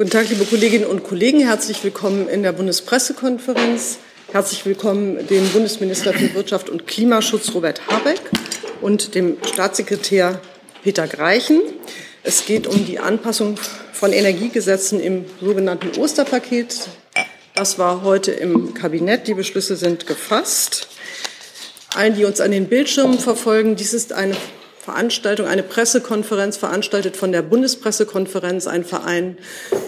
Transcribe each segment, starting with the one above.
Guten Tag, liebe Kolleginnen und Kollegen. Herzlich willkommen in der Bundespressekonferenz. Herzlich willkommen dem Bundesminister für Wirtschaft und Klimaschutz Robert Habeck und dem Staatssekretär Peter Greichen. Es geht um die Anpassung von Energiegesetzen im sogenannten Osterpaket. Das war heute im Kabinett. Die Beschlüsse sind gefasst. Allen, die uns an den Bildschirmen verfolgen, dies ist eine Veranstaltung, eine Pressekonferenz veranstaltet von der Bundespressekonferenz, ein Verein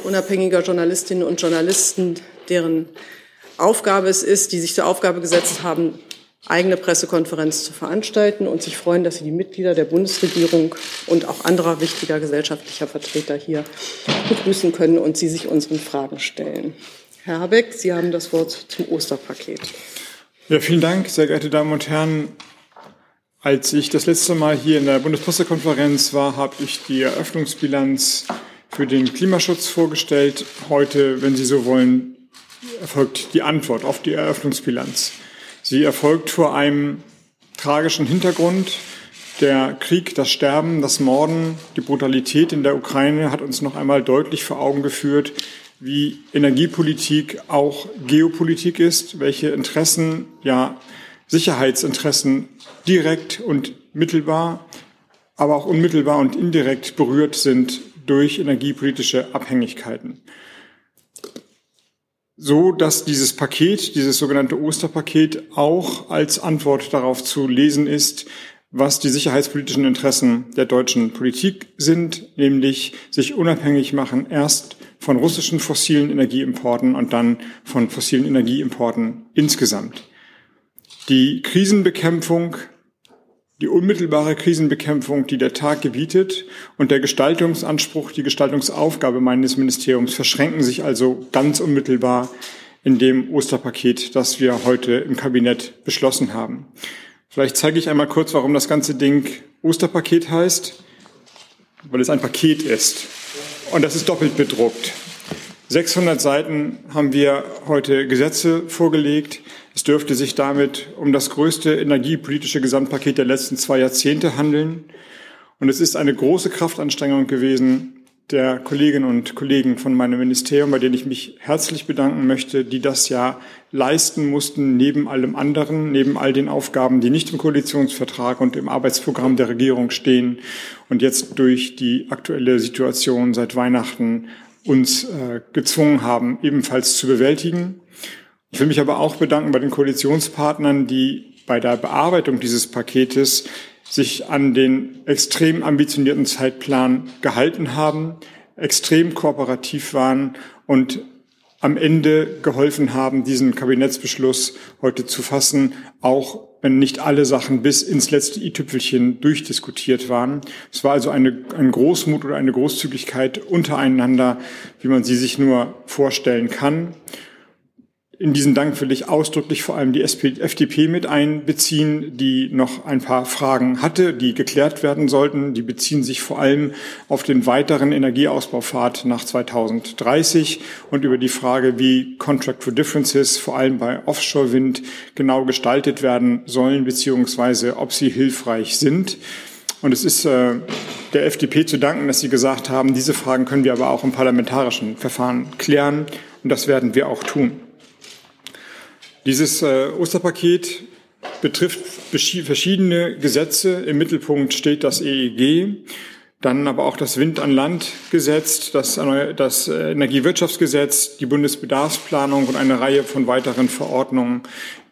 unabhängiger Journalistinnen und Journalisten, deren Aufgabe es ist, die sich zur Aufgabe gesetzt haben, eigene Pressekonferenz zu veranstalten und sich freuen, dass sie die Mitglieder der Bundesregierung und auch anderer wichtiger gesellschaftlicher Vertreter hier begrüßen können und sie sich unseren Fragen stellen. Herr Habeck, Sie haben das Wort zum Osterpaket. Ja, vielen Dank, sehr geehrte Damen und Herren. Als ich das letzte Mal hier in der Bundespressekonferenz war, habe ich die Eröffnungsbilanz für den Klimaschutz vorgestellt. Heute, wenn Sie so wollen, erfolgt die Antwort auf die Eröffnungsbilanz. Sie erfolgt vor einem tragischen Hintergrund. Der Krieg, das Sterben, das Morden, die Brutalität in der Ukraine hat uns noch einmal deutlich vor Augen geführt, wie Energiepolitik auch Geopolitik ist, welche Interessen, ja, Sicherheitsinteressen direkt und mittelbar, aber auch unmittelbar und indirekt berührt sind durch energiepolitische Abhängigkeiten. So dass dieses Paket, dieses sogenannte Osterpaket auch als Antwort darauf zu lesen ist, was die sicherheitspolitischen Interessen der deutschen Politik sind, nämlich sich unabhängig machen erst von russischen fossilen Energieimporten und dann von fossilen Energieimporten insgesamt. Die Krisenbekämpfung, die unmittelbare Krisenbekämpfung, die der Tag gebietet und der Gestaltungsanspruch, die Gestaltungsaufgabe meines Ministeriums verschränken sich also ganz unmittelbar in dem Osterpaket, das wir heute im Kabinett beschlossen haben. Vielleicht zeige ich einmal kurz, warum das ganze Ding Osterpaket heißt, weil es ein Paket ist. Und das ist doppelt bedruckt. 600 Seiten haben wir heute Gesetze vorgelegt. Es dürfte sich damit um das größte energiepolitische Gesamtpaket der letzten zwei Jahrzehnte handeln. Und es ist eine große Kraftanstrengung gewesen der Kolleginnen und Kollegen von meinem Ministerium, bei denen ich mich herzlich bedanken möchte, die das ja leisten mussten, neben allem anderen, neben all den Aufgaben, die nicht im Koalitionsvertrag und im Arbeitsprogramm der Regierung stehen und jetzt durch die aktuelle Situation seit Weihnachten uns äh, gezwungen haben, ebenfalls zu bewältigen. Ich will mich aber auch bedanken bei den Koalitionspartnern, die bei der Bearbeitung dieses Paketes sich an den extrem ambitionierten Zeitplan gehalten haben, extrem kooperativ waren und am Ende geholfen haben, diesen Kabinettsbeschluss heute zu fassen, auch wenn nicht alle Sachen bis ins letzte i-Tüpfelchen durchdiskutiert waren. Es war also eine, ein Großmut oder eine Großzügigkeit untereinander, wie man sie sich nur vorstellen kann. In diesen Dank will ich ausdrücklich vor allem die FDP mit einbeziehen, die noch ein paar Fragen hatte, die geklärt werden sollten. Die beziehen sich vor allem auf den weiteren Energieausbaupfad nach 2030 und über die Frage, wie Contract for Differences vor allem bei Offshore-Wind genau gestaltet werden sollen, beziehungsweise ob sie hilfreich sind. Und es ist äh, der FDP zu danken, dass Sie gesagt haben, diese Fragen können wir aber auch im parlamentarischen Verfahren klären. Und das werden wir auch tun. Dieses äh, Osterpaket betrifft verschiedene Gesetze. Im Mittelpunkt steht das EEG, dann aber auch das Wind an Land Gesetz, das, das äh, Energiewirtschaftsgesetz, die Bundesbedarfsplanung und eine Reihe von weiteren Verordnungen,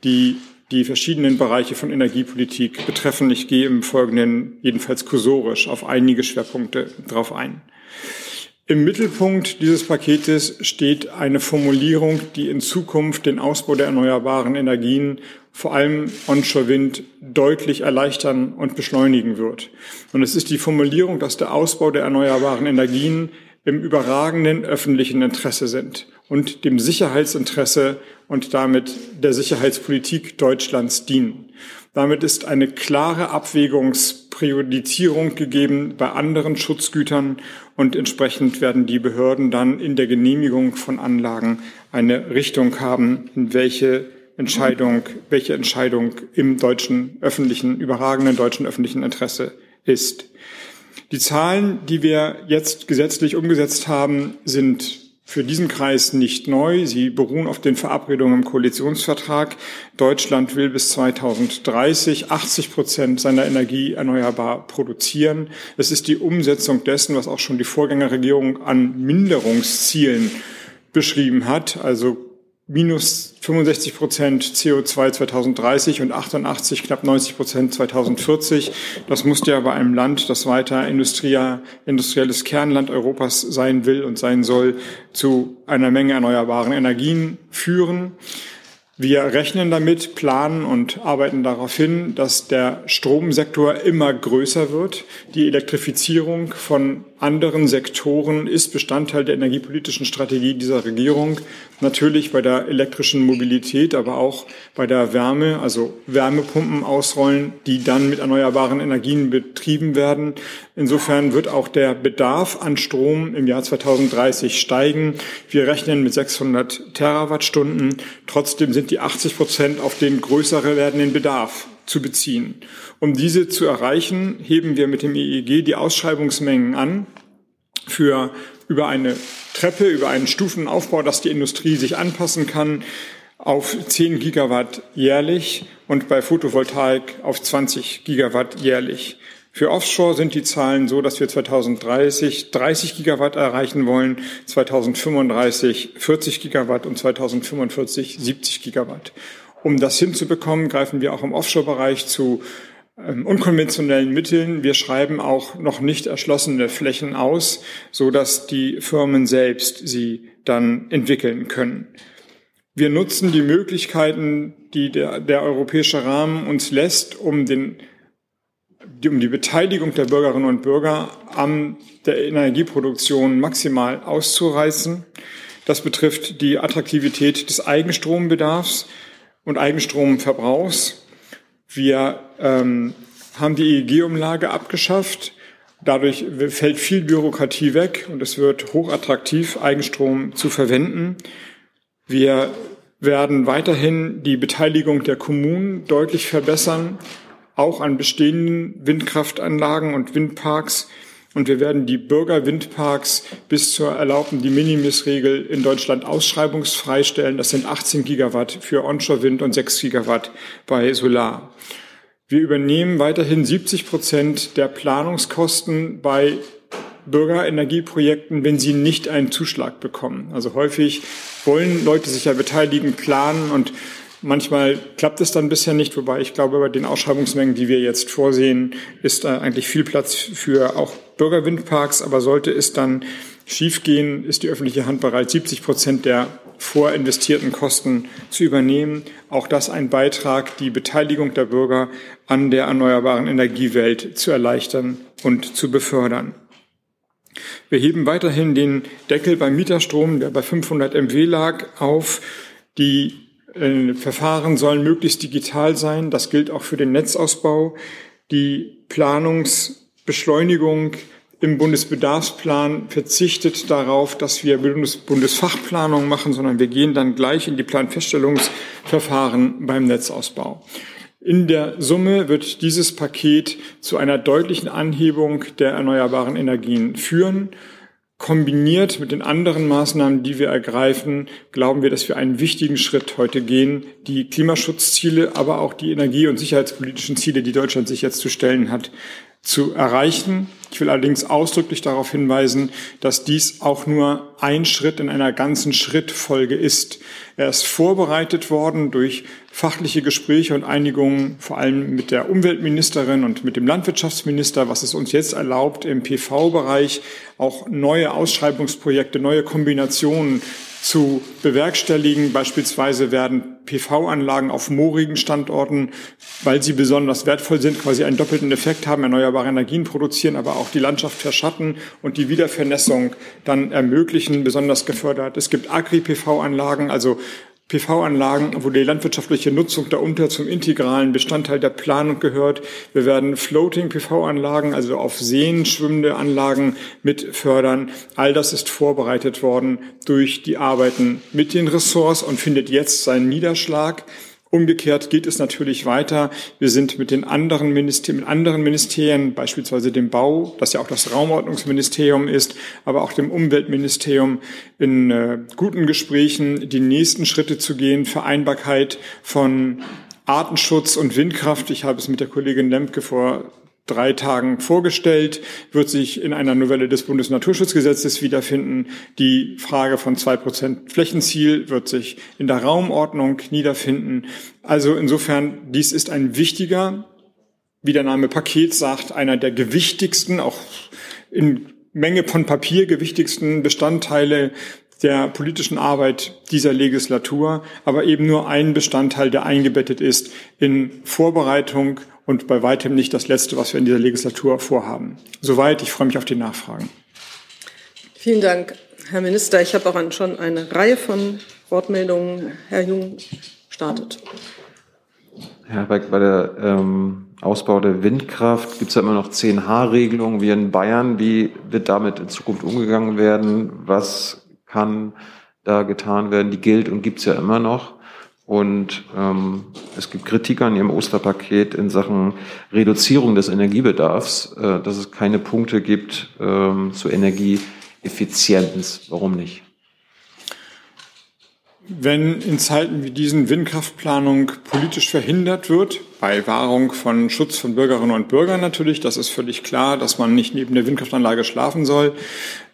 die die verschiedenen Bereiche von Energiepolitik betreffen. Ich gehe im Folgenden jedenfalls kursorisch auf einige Schwerpunkte drauf ein. Im Mittelpunkt dieses Paketes steht eine Formulierung, die in Zukunft den Ausbau der erneuerbaren Energien, vor allem Onshore-Wind, deutlich erleichtern und beschleunigen wird. Und es ist die Formulierung, dass der Ausbau der erneuerbaren Energien im überragenden öffentlichen Interesse sind und dem Sicherheitsinteresse und damit der Sicherheitspolitik Deutschlands dienen. Damit ist eine klare Abwägungspriorisierung gegeben bei anderen Schutzgütern und entsprechend werden die Behörden dann in der Genehmigung von Anlagen eine Richtung haben, in welche Entscheidung, welche Entscheidung im deutschen öffentlichen, überragenden deutschen öffentlichen Interesse ist. Die Zahlen, die wir jetzt gesetzlich umgesetzt haben, sind für diesen Kreis nicht neu. Sie beruhen auf den Verabredungen im Koalitionsvertrag. Deutschland will bis 2030 80 Prozent seiner Energie erneuerbar produzieren. Es ist die Umsetzung dessen, was auch schon die Vorgängerregierung an Minderungszielen beschrieben hat, also minus 65 Prozent CO2 2030 und 88, knapp 90 Prozent 2040. Das muss ja bei einem Land, das weiter industrielles Kernland Europas sein will und sein soll, zu einer Menge erneuerbaren Energien führen. Wir rechnen damit, planen und arbeiten darauf hin, dass der Stromsektor immer größer wird. Die Elektrifizierung von anderen Sektoren ist Bestandteil der energiepolitischen Strategie dieser Regierung. Natürlich bei der elektrischen Mobilität, aber auch bei der Wärme, also Wärmepumpen ausrollen, die dann mit erneuerbaren Energien betrieben werden. Insofern wird auch der Bedarf an Strom im Jahr 2030 steigen. Wir rechnen mit 600 Terawattstunden. Trotzdem sind die 80 Prozent auf den größer werdenden Bedarf zu beziehen. Um diese zu erreichen, heben wir mit dem EEG die Ausschreibungsmengen an für über eine Treppe, über einen Stufenaufbau, dass die Industrie sich anpassen kann, auf 10 Gigawatt jährlich und bei Photovoltaik auf 20 Gigawatt jährlich. Für Offshore sind die Zahlen so, dass wir 2030 30 Gigawatt erreichen wollen, 2035 40 Gigawatt und 2045 70 Gigawatt. Um das hinzubekommen, greifen wir auch im Offshore-Bereich zu ähm, unkonventionellen Mitteln. Wir schreiben auch noch nicht erschlossene Flächen aus, so dass die Firmen selbst sie dann entwickeln können. Wir nutzen die Möglichkeiten, die der, der europäische Rahmen uns lässt, um den um die Beteiligung der Bürgerinnen und Bürger an der Energieproduktion maximal auszureißen. Das betrifft die Attraktivität des Eigenstrombedarfs und Eigenstromverbrauchs. Wir ähm, haben die EEG-Umlage abgeschafft. Dadurch fällt viel Bürokratie weg und es wird hochattraktiv, Eigenstrom zu verwenden. Wir werden weiterhin die Beteiligung der Kommunen deutlich verbessern, auch an bestehenden Windkraftanlagen und Windparks. Und wir werden die Bürgerwindparks bis zur erlaubten De Minimis-Regel in Deutschland ausschreibungsfrei stellen. Das sind 18 Gigawatt für Onshore-Wind und 6 Gigawatt bei Solar. Wir übernehmen weiterhin 70 Prozent der Planungskosten bei Bürgerenergieprojekten, wenn sie nicht einen Zuschlag bekommen. Also häufig wollen Leute sich ja beteiligen, planen und Manchmal klappt es dann bisher nicht, wobei ich glaube, bei den Ausschreibungsmengen, die wir jetzt vorsehen, ist da eigentlich viel Platz für auch Bürgerwindparks. Aber sollte es dann schiefgehen, ist die öffentliche Hand bereit, 70 Prozent der vorinvestierten Kosten zu übernehmen. Auch das ein Beitrag, die Beteiligung der Bürger an der erneuerbaren Energiewelt zu erleichtern und zu befördern. Wir heben weiterhin den Deckel beim Mieterstrom, der bei 500 MW lag, auf. Die äh, Verfahren sollen möglichst digital sein. Das gilt auch für den Netzausbau. Die Planungsbeschleunigung im Bundesbedarfsplan verzichtet darauf, dass wir Bundes Bundesfachplanung machen, sondern wir gehen dann gleich in die Planfeststellungsverfahren beim Netzausbau. In der Summe wird dieses Paket zu einer deutlichen Anhebung der erneuerbaren Energien führen. Kombiniert mit den anderen Maßnahmen, die wir ergreifen, glauben wir, dass wir einen wichtigen Schritt heute gehen, die Klimaschutzziele, aber auch die energie- und sicherheitspolitischen Ziele, die Deutschland sich jetzt zu stellen hat, zu erreichen. Ich will allerdings ausdrücklich darauf hinweisen, dass dies auch nur ein Schritt in einer ganzen Schrittfolge ist. Er ist vorbereitet worden durch fachliche Gespräche und Einigungen, vor allem mit der Umweltministerin und mit dem Landwirtschaftsminister, was es uns jetzt erlaubt, im PV-Bereich auch neue Ausschreibungsprojekte, neue Kombinationen zu bewerkstelligen. Beispielsweise werden PV-Anlagen auf moorigen Standorten, weil sie besonders wertvoll sind, quasi einen doppelten Effekt haben, erneuerbare Energien produzieren, aber auch die Landschaft verschatten und die Wiedervernässung dann ermöglichen, besonders gefördert. Es gibt Agri-PV-Anlagen, also PV-Anlagen, wo die landwirtschaftliche Nutzung darunter zum integralen Bestandteil der Planung gehört. Wir werden Floating-PV-Anlagen, also auf Seen schwimmende Anlagen mit fördern. All das ist vorbereitet worden durch die Arbeiten mit den Ressorts und findet jetzt seinen Niederschlag. Umgekehrt geht es natürlich weiter. Wir sind mit den anderen Ministerien, mit anderen Ministerien, beispielsweise dem Bau, das ja auch das Raumordnungsministerium ist, aber auch dem Umweltministerium in äh, guten Gesprächen, die nächsten Schritte zu gehen, Vereinbarkeit von Artenschutz und Windkraft. Ich habe es mit der Kollegin Lemke vor drei Tagen vorgestellt, wird sich in einer Novelle des Bundesnaturschutzgesetzes wiederfinden. Die Frage von zwei Prozent Flächenziel wird sich in der Raumordnung niederfinden. Also insofern, dies ist ein wichtiger, wie der Name Paket sagt, einer der gewichtigsten, auch in Menge von Papier gewichtigsten Bestandteile der politischen Arbeit dieser Legislatur, aber eben nur ein Bestandteil, der eingebettet ist in Vorbereitung und bei weitem nicht das Letzte, was wir in dieser Legislatur vorhaben. Soweit, ich freue mich auf die Nachfragen. Vielen Dank, Herr Minister. Ich habe auch schon eine Reihe von Wortmeldungen. Herr Jung startet. Herr Beck, bei der ähm, Ausbau der Windkraft gibt es ja immer noch 10H-Regelungen wie in Bayern. Wie wird damit in Zukunft umgegangen werden? Was kann da getan werden? Die gilt und gibt es ja immer noch. Und ähm, es gibt Kritik an Ihrem Osterpaket in Sachen Reduzierung des Energiebedarfs, äh, dass es keine Punkte gibt ähm, zur Energieeffizienz. Warum nicht? Wenn in Zeiten wie diesen Windkraftplanung politisch verhindert wird, bei Wahrung von Schutz von Bürgerinnen und Bürgern natürlich, das ist völlig klar, dass man nicht neben der Windkraftanlage schlafen soll,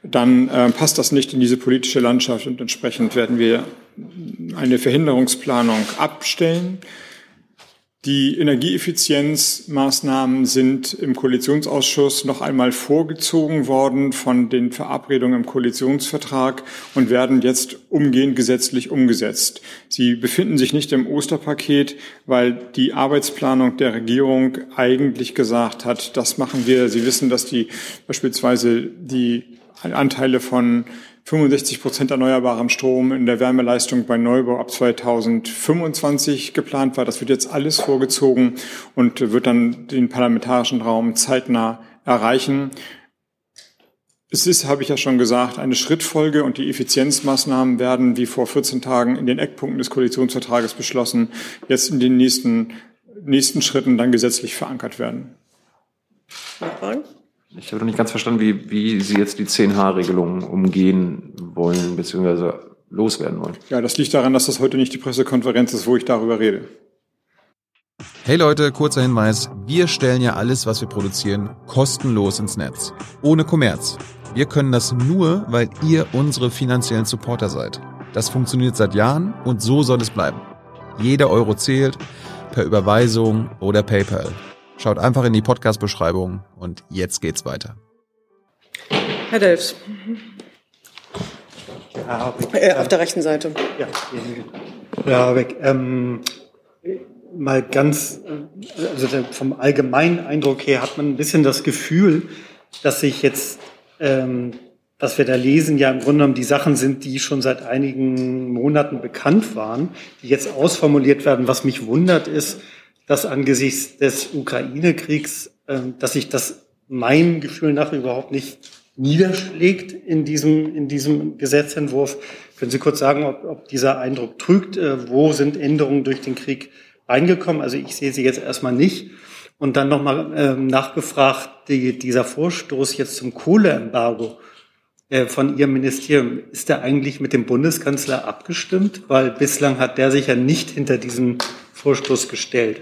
dann äh, passt das nicht in diese politische Landschaft und entsprechend werden wir eine Verhinderungsplanung abstellen. Die Energieeffizienzmaßnahmen sind im Koalitionsausschuss noch einmal vorgezogen worden von den Verabredungen im Koalitionsvertrag und werden jetzt umgehend gesetzlich umgesetzt. Sie befinden sich nicht im Osterpaket, weil die Arbeitsplanung der Regierung eigentlich gesagt hat, das machen wir. Sie wissen, dass die beispielsweise die Anteile von 65 Prozent erneuerbarem Strom in der Wärmeleistung bei Neubau ab 2025 geplant war. Das wird jetzt alles vorgezogen und wird dann den parlamentarischen Raum zeitnah erreichen. Es ist, habe ich ja schon gesagt, eine Schrittfolge und die Effizienzmaßnahmen werden, wie vor 14 Tagen in den Eckpunkten des Koalitionsvertrages beschlossen, jetzt in den nächsten, nächsten Schritten dann gesetzlich verankert werden. Nachfragen? Ich habe noch nicht ganz verstanden, wie, wie Sie jetzt die 10H-Regelung umgehen wollen, beziehungsweise loswerden wollen. Ja, das liegt daran, dass das heute nicht die Pressekonferenz ist, wo ich darüber rede. Hey Leute, kurzer Hinweis. Wir stellen ja alles, was wir produzieren, kostenlos ins Netz. Ohne Kommerz. Wir können das nur, weil ihr unsere finanziellen Supporter seid. Das funktioniert seit Jahren und so soll es bleiben. Jeder Euro zählt, per Überweisung oder PayPal. Schaut einfach in die Podcast-Beschreibung und jetzt geht's weiter. Herr Delfs. Ja, äh, auf der rechten Seite. Ja, ja weg. Ähm, mal ganz, also vom allgemeinen Eindruck her hat man ein bisschen das Gefühl, dass sich jetzt, ähm, was wir da lesen, ja im Grunde genommen die Sachen sind, die schon seit einigen Monaten bekannt waren, die jetzt ausformuliert werden. Was mich wundert ist, dass angesichts des Ukraine-Kriegs, äh, dass sich das meinem Gefühl nach überhaupt nicht niederschlägt in diesem, in diesem Gesetzentwurf. Können Sie kurz sagen, ob, ob dieser Eindruck trügt? Äh, wo sind Änderungen durch den Krieg reingekommen? Also ich sehe sie jetzt erstmal nicht. Und dann nochmal ähm, nachgefragt, die, dieser Vorstoß jetzt zum Kohleembargo äh, von Ihrem Ministerium, ist der eigentlich mit dem Bundeskanzler abgestimmt? Weil bislang hat der sich ja nicht hinter diesem Vorstoß gestellt.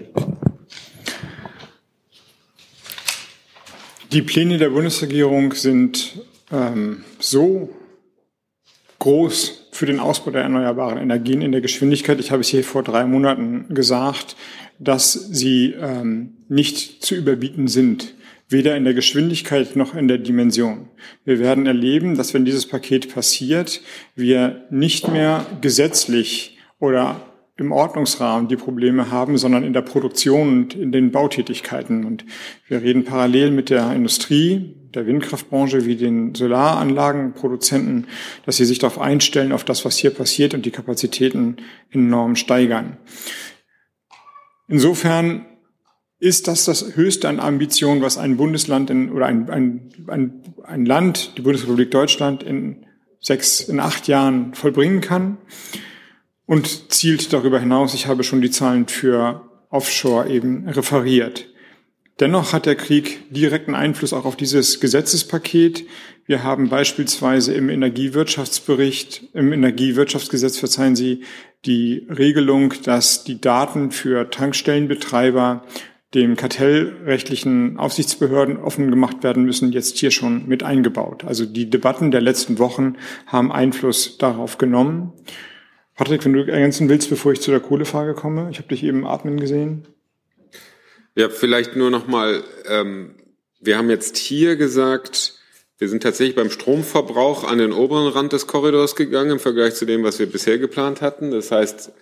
Die Pläne der Bundesregierung sind ähm, so groß für den Ausbau der erneuerbaren Energien in der Geschwindigkeit, ich habe es hier vor drei Monaten gesagt, dass sie ähm, nicht zu überbieten sind, weder in der Geschwindigkeit noch in der Dimension. Wir werden erleben, dass wenn dieses Paket passiert, wir nicht mehr gesetzlich oder im Ordnungsrahmen die Probleme haben, sondern in der Produktion und in den Bautätigkeiten. Und wir reden parallel mit der Industrie, der Windkraftbranche wie den Solaranlagenproduzenten, dass sie sich darauf einstellen, auf das, was hier passiert und die Kapazitäten enorm steigern. Insofern ist das das höchste an Ambition, was ein Bundesland in, oder ein, ein, ein, ein Land, die Bundesrepublik Deutschland, in sechs, in acht Jahren vollbringen kann. Und zielt darüber hinaus. Ich habe schon die Zahlen für Offshore eben referiert. Dennoch hat der Krieg direkten Einfluss auch auf dieses Gesetzespaket. Wir haben beispielsweise im Energiewirtschaftsbericht, im Energiewirtschaftsgesetz, verzeihen Sie, die Regelung, dass die Daten für Tankstellenbetreiber dem kartellrechtlichen Aufsichtsbehörden offen gemacht werden müssen, jetzt hier schon mit eingebaut. Also die Debatten der letzten Wochen haben Einfluss darauf genommen. Patrick, wenn du ergänzen willst, bevor ich zu der Kohlefrage komme, ich habe dich eben atmen gesehen. Ja, vielleicht nur noch mal. Ähm, wir haben jetzt hier gesagt, wir sind tatsächlich beim Stromverbrauch an den oberen Rand des Korridors gegangen im Vergleich zu dem, was wir bisher geplant hatten. Das heißt,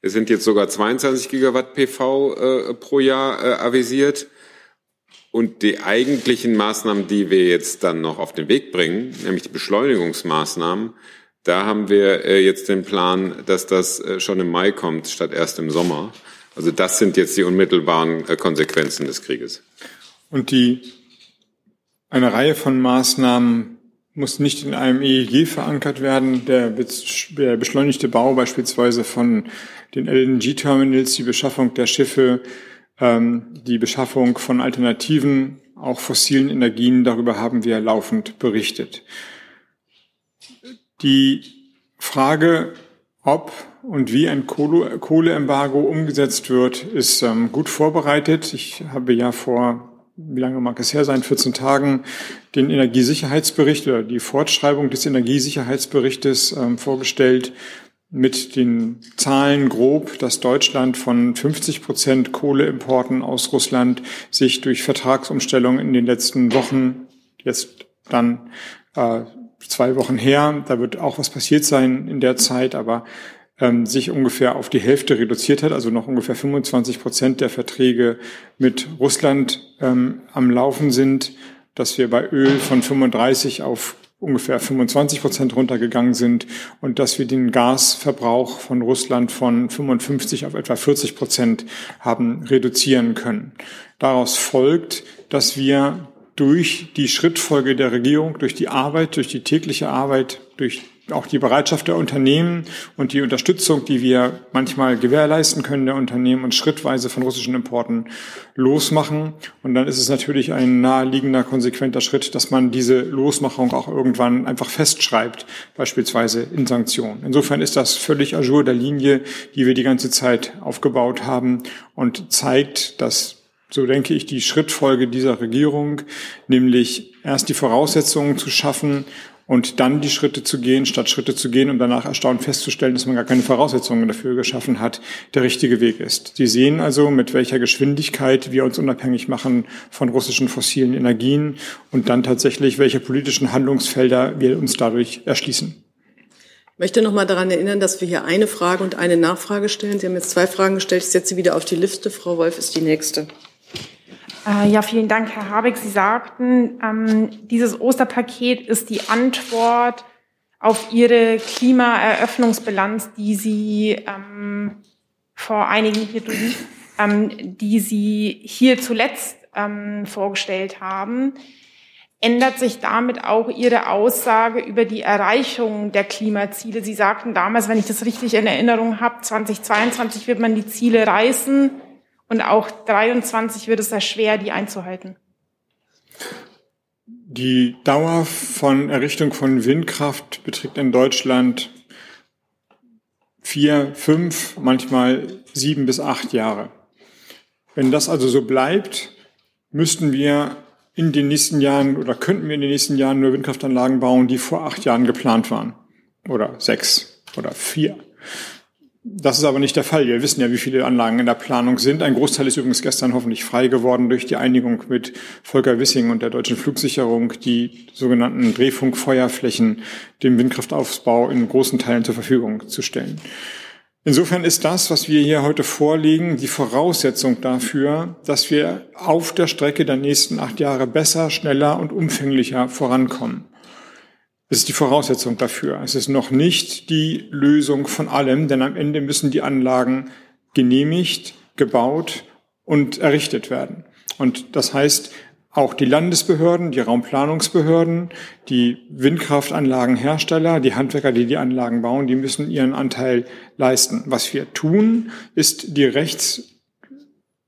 es sind jetzt sogar 22 Gigawatt PV äh, pro Jahr äh, avisiert. Und die eigentlichen Maßnahmen, die wir jetzt dann noch auf den Weg bringen, nämlich die Beschleunigungsmaßnahmen, da haben wir äh, jetzt den Plan, dass das äh, schon im Mai kommt, statt erst im Sommer. Also das sind jetzt die unmittelbaren äh, Konsequenzen des Krieges. Und die, eine Reihe von Maßnahmen muss nicht in einem EEG verankert werden. Der, beschleunigte Bau beispielsweise von den LNG-Terminals, die Beschaffung der Schiffe, ähm, die Beschaffung von Alternativen, auch fossilen Energien, darüber haben wir laufend berichtet. Die Frage, ob und wie ein Kohleembargo umgesetzt wird, ist ähm, gut vorbereitet. Ich habe ja vor, wie lange mag es her sein, 14 Tagen den Energiesicherheitsbericht oder die Fortschreibung des Energiesicherheitsberichtes ähm, vorgestellt mit den Zahlen grob, dass Deutschland von 50 Prozent Kohleimporten aus Russland sich durch Vertragsumstellung in den letzten Wochen jetzt dann äh, zwei Wochen her. Da wird auch was passiert sein in der Zeit, aber ähm, sich ungefähr auf die Hälfte reduziert hat, also noch ungefähr 25 Prozent der Verträge mit Russland ähm, am Laufen sind, dass wir bei Öl von 35 auf ungefähr 25 Prozent runtergegangen sind und dass wir den Gasverbrauch von Russland von 55 auf etwa 40 Prozent haben reduzieren können. Daraus folgt, dass wir durch die Schrittfolge der Regierung, durch die Arbeit, durch die tägliche Arbeit, durch auch die Bereitschaft der Unternehmen und die Unterstützung, die wir manchmal gewährleisten können der Unternehmen und schrittweise von russischen Importen losmachen. Und dann ist es natürlich ein naheliegender, konsequenter Schritt, dass man diese Losmachung auch irgendwann einfach festschreibt, beispielsweise in Sanktionen. Insofern ist das völlig Ajour der Linie, die wir die ganze Zeit aufgebaut haben und zeigt, dass so denke ich, die Schrittfolge dieser Regierung, nämlich erst die Voraussetzungen zu schaffen und dann die Schritte zu gehen, statt Schritte zu gehen und danach erstaunt festzustellen, dass man gar keine Voraussetzungen dafür geschaffen hat, der richtige Weg ist. Sie sehen also, mit welcher Geschwindigkeit wir uns unabhängig machen von russischen fossilen Energien und dann tatsächlich, welche politischen Handlungsfelder wir uns dadurch erschließen. Ich möchte noch mal daran erinnern, dass wir hier eine Frage und eine Nachfrage stellen. Sie haben jetzt zwei Fragen gestellt. Ich setze sie wieder auf die Liste. Frau Wolf ist die nächste. Äh, ja, vielen Dank, Herr Habeck. Sie sagten, ähm, dieses Osterpaket ist die Antwort auf Ihre Klimaeröffnungsbilanz, die Sie ähm, vor einigen hier ähm, die Sie hier zuletzt ähm, vorgestellt haben. Ändert sich damit auch Ihre Aussage über die Erreichung der Klimaziele? Sie sagten damals, wenn ich das richtig in Erinnerung habe, 2022 wird man die Ziele reißen. Und auch 23 wird es sehr schwer, die einzuhalten. Die Dauer von Errichtung von Windkraft beträgt in Deutschland vier, fünf, manchmal sieben bis acht Jahre. Wenn das also so bleibt, müssten wir in den nächsten Jahren oder könnten wir in den nächsten Jahren nur Windkraftanlagen bauen, die vor acht Jahren geplant waren. Oder sechs oder vier. Das ist aber nicht der Fall. Wir wissen ja, wie viele Anlagen in der Planung sind. Ein Großteil ist übrigens gestern hoffentlich frei geworden durch die Einigung mit Volker Wissing und der deutschen Flugsicherung, die sogenannten Drehfunkfeuerflächen dem Windkraftaufbau in großen Teilen zur Verfügung zu stellen. Insofern ist das, was wir hier heute vorlegen, die Voraussetzung dafür, dass wir auf der Strecke der nächsten acht Jahre besser, schneller und umfänglicher vorankommen. Das ist die Voraussetzung dafür. Es ist noch nicht die Lösung von allem, denn am Ende müssen die Anlagen genehmigt, gebaut und errichtet werden. Und das heißt, auch die Landesbehörden, die Raumplanungsbehörden, die Windkraftanlagenhersteller, die Handwerker, die die Anlagen bauen, die müssen ihren Anteil leisten. Was wir tun, ist die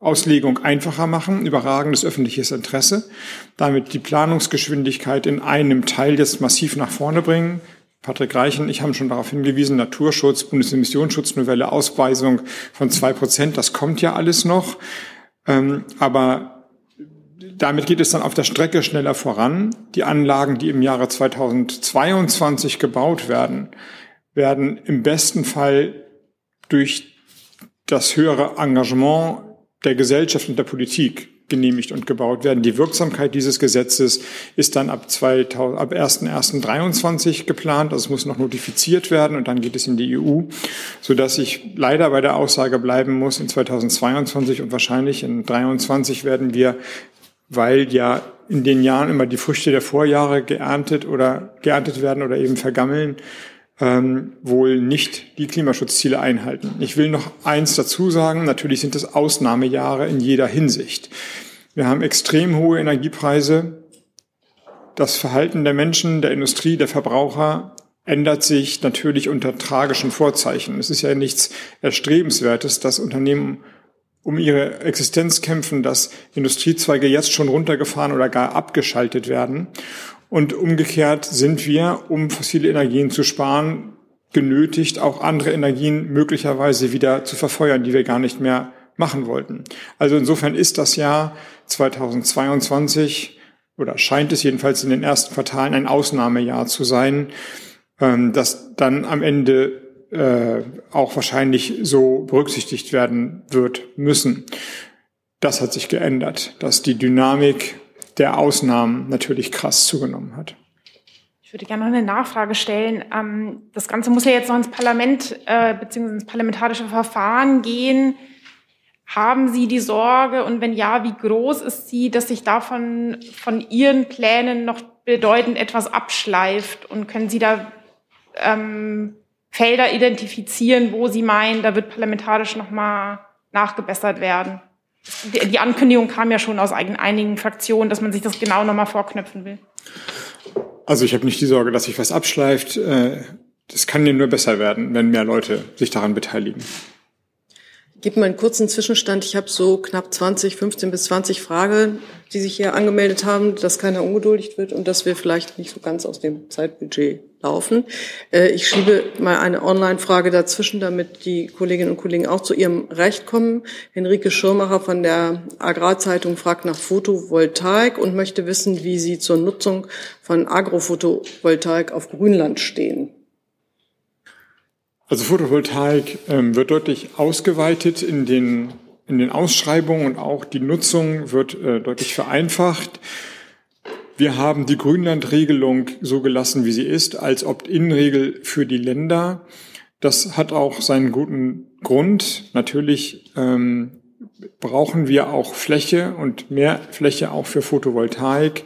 Rechtsauslegung einfacher machen, überragendes öffentliches Interesse, damit die Planungsgeschwindigkeit in einem Teil jetzt massiv nach vorne bringen. Patrick Reichen, ich habe schon darauf hingewiesen, Naturschutz, Bundesemissionsschutznovelle, Ausweisung von zwei Prozent, das kommt ja alles noch. Ähm, aber damit geht es dann auf der Strecke schneller voran. Die Anlagen, die im Jahre 2022 gebaut werden, werden im besten Fall durch das höhere Engagement der Gesellschaft und der Politik genehmigt und gebaut werden. Die Wirksamkeit dieses Gesetzes ist dann ab, 2000, ab 1.1.23 geplant. Also es muss noch notifiziert werden und dann geht es in die EU, sodass ich leider bei der Aussage bleiben muss, in 2022 und wahrscheinlich in 2023 werden wir weil ja in den Jahren immer die Früchte der Vorjahre geerntet oder geerntet werden oder eben vergammeln, ähm, wohl nicht die Klimaschutzziele einhalten. Ich will noch eins dazu sagen. Natürlich sind es Ausnahmejahre in jeder Hinsicht. Wir haben extrem hohe Energiepreise. Das Verhalten der Menschen, der Industrie, der Verbraucher ändert sich natürlich unter tragischen Vorzeichen. Es ist ja nichts Erstrebenswertes, dass Unternehmen um ihre Existenz kämpfen, dass Industriezweige jetzt schon runtergefahren oder gar abgeschaltet werden. Und umgekehrt sind wir, um fossile Energien zu sparen, genötigt, auch andere Energien möglicherweise wieder zu verfeuern, die wir gar nicht mehr machen wollten. Also insofern ist das Jahr 2022 oder scheint es jedenfalls in den ersten Quartalen ein Ausnahmejahr zu sein, ähm, das dann am Ende äh, auch wahrscheinlich so berücksichtigt werden wird müssen. Das hat sich geändert, dass die Dynamik der Ausnahmen natürlich krass zugenommen hat. Ich würde gerne noch eine Nachfrage stellen. Ähm, das Ganze muss ja jetzt noch ins Parlament äh, bzw. ins parlamentarische Verfahren gehen. Haben Sie die Sorge und wenn ja, wie groß ist sie, dass sich davon von Ihren Plänen noch bedeutend etwas abschleift? Und können Sie da ähm, Felder identifizieren, wo Sie meinen, da wird parlamentarisch nochmal nachgebessert werden. Die Ankündigung kam ja schon aus einigen Fraktionen, dass man sich das genau nochmal vorknöpfen will. Also ich habe nicht die Sorge, dass sich was abschleift. Äh, das kann ja nur besser werden, wenn mehr Leute sich daran beteiligen gebe mal einen kurzen Zwischenstand. Ich habe so knapp 20, 15 bis 20 Fragen, die sich hier angemeldet haben, dass keiner ungeduldig wird und dass wir vielleicht nicht so ganz aus dem Zeitbudget laufen. Äh, ich schiebe mal eine Online-Frage dazwischen, damit die Kolleginnen und Kollegen auch zu ihrem Recht kommen. Henrike Schirmacher von der Agrarzeitung fragt nach Photovoltaik und möchte wissen, wie Sie zur Nutzung von Agrophotovoltaik auf Grünland stehen. Also Photovoltaik ähm, wird deutlich ausgeweitet in den, in den Ausschreibungen und auch die Nutzung wird äh, deutlich vereinfacht. Wir haben die Grünlandregelung so gelassen, wie sie ist, als Opt-in-Regel für die Länder. Das hat auch seinen guten Grund. Natürlich ähm, brauchen wir auch Fläche und mehr Fläche auch für Photovoltaik.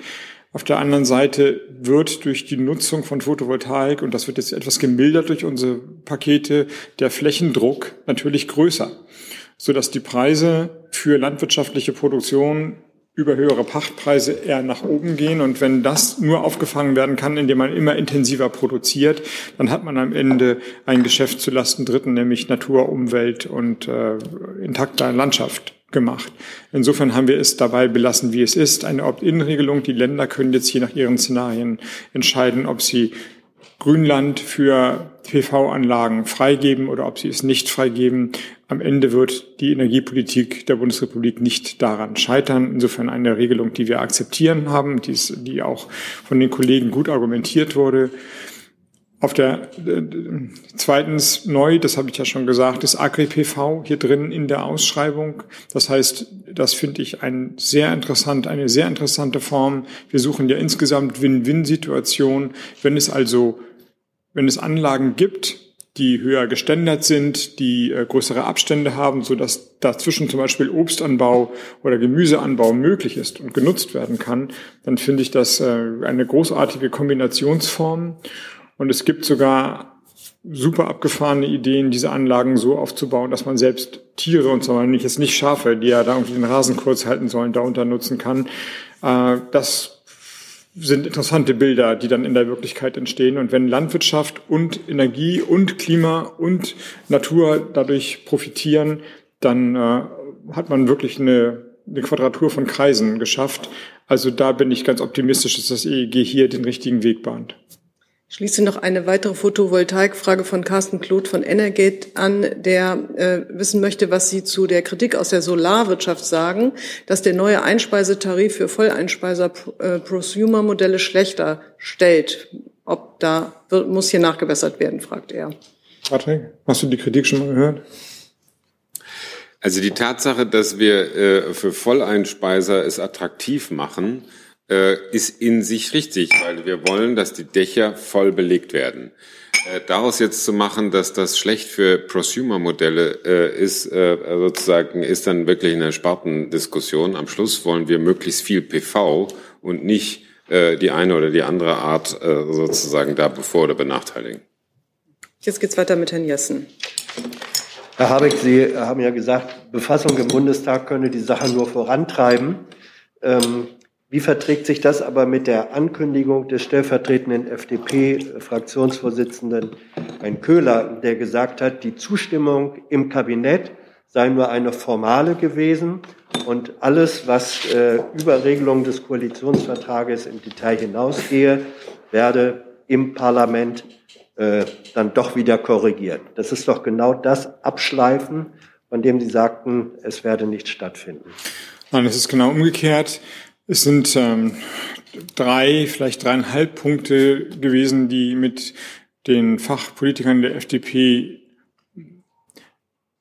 Auf der anderen Seite wird durch die Nutzung von Photovoltaik, und das wird jetzt etwas gemildert durch unsere Pakete, der Flächendruck natürlich größer, sodass die Preise für landwirtschaftliche Produktion über höhere Pachtpreise eher nach oben gehen. Und wenn das nur aufgefangen werden kann, indem man immer intensiver produziert, dann hat man am Ende ein Geschäft zu Lasten Dritten, nämlich Natur, Umwelt und äh, intakter Landschaft gemacht. Insofern haben wir es dabei belassen, wie es ist. Eine Opt-in-Regelung. Die Länder können jetzt je nach ihren Szenarien entscheiden, ob sie Grünland für PV-Anlagen freigeben oder ob sie es nicht freigeben. Am Ende wird die Energiepolitik der Bundesrepublik nicht daran scheitern. Insofern eine Regelung, die wir akzeptieren haben, die, die auch von den Kollegen gut argumentiert wurde. Auf der äh, zweitens neu, das habe ich ja schon gesagt, ist Agri-PV hier drin in der Ausschreibung. Das heißt, das finde ich ein sehr interessant, eine sehr interessante Form. Wir suchen ja insgesamt Win-Win-Situation. Wenn es also, wenn es Anlagen gibt, die höher geständert sind, die äh, größere Abstände haben, so dass dazwischen zum Beispiel Obstanbau oder Gemüseanbau möglich ist und genutzt werden kann, dann finde ich das äh, eine großartige Kombinationsform. Und es gibt sogar super abgefahrene Ideen, diese Anlagen so aufzubauen, dass man selbst Tiere und so weiter, nicht jetzt nicht Schafe, die ja da irgendwie den Rasen kurz halten sollen, darunter nutzen kann. Äh, das sind interessante Bilder, die dann in der Wirklichkeit entstehen. Und wenn Landwirtschaft und Energie und Klima und Natur dadurch profitieren, dann äh, hat man wirklich eine, eine Quadratur von Kreisen geschafft. Also da bin ich ganz optimistisch, dass das EEG hier den richtigen Weg bahnt. Ich schließe noch eine weitere Photovoltaikfrage von Carsten Kloth von Energate an, der äh, wissen möchte, was Sie zu der Kritik aus der Solarwirtschaft sagen, dass der neue Einspeisetarif für Volleinspeiser äh, Prosumer-Modelle schlechter stellt. Ob da wird, muss hier nachgebessert werden, fragt er. Patrick, hast du die Kritik schon mal gehört? Also die Tatsache, dass wir äh, für Volleinspeiser es attraktiv machen, äh, ist in sich richtig, weil wir wollen, dass die Dächer voll belegt werden. Äh, daraus jetzt zu machen, dass das schlecht für Prosumer-Modelle äh, ist, äh, sozusagen, ist dann wirklich eine Spartendiskussion. Am Schluss wollen wir möglichst viel PV und nicht äh, die eine oder die andere Art äh, sozusagen da bevor oder benachteiligen. Jetzt geht's weiter mit Herrn Jessen. Herr Habeck, Sie haben ja gesagt, Befassung im Bundestag könne die Sache nur vorantreiben. Ähm, wie verträgt sich das aber mit der Ankündigung des stellvertretenden FDP-Fraktionsvorsitzenden Herrn Köhler, der gesagt hat, die Zustimmung im Kabinett sei nur eine formale gewesen und alles, was äh, über Regelungen des Koalitionsvertrages im Detail hinausgehe, werde im Parlament äh, dann doch wieder korrigiert. Das ist doch genau das Abschleifen, von dem Sie sagten, es werde nicht stattfinden. Nein, es ist genau umgekehrt. Es sind ähm, drei, vielleicht dreieinhalb Punkte gewesen, die mit den Fachpolitikern der FDP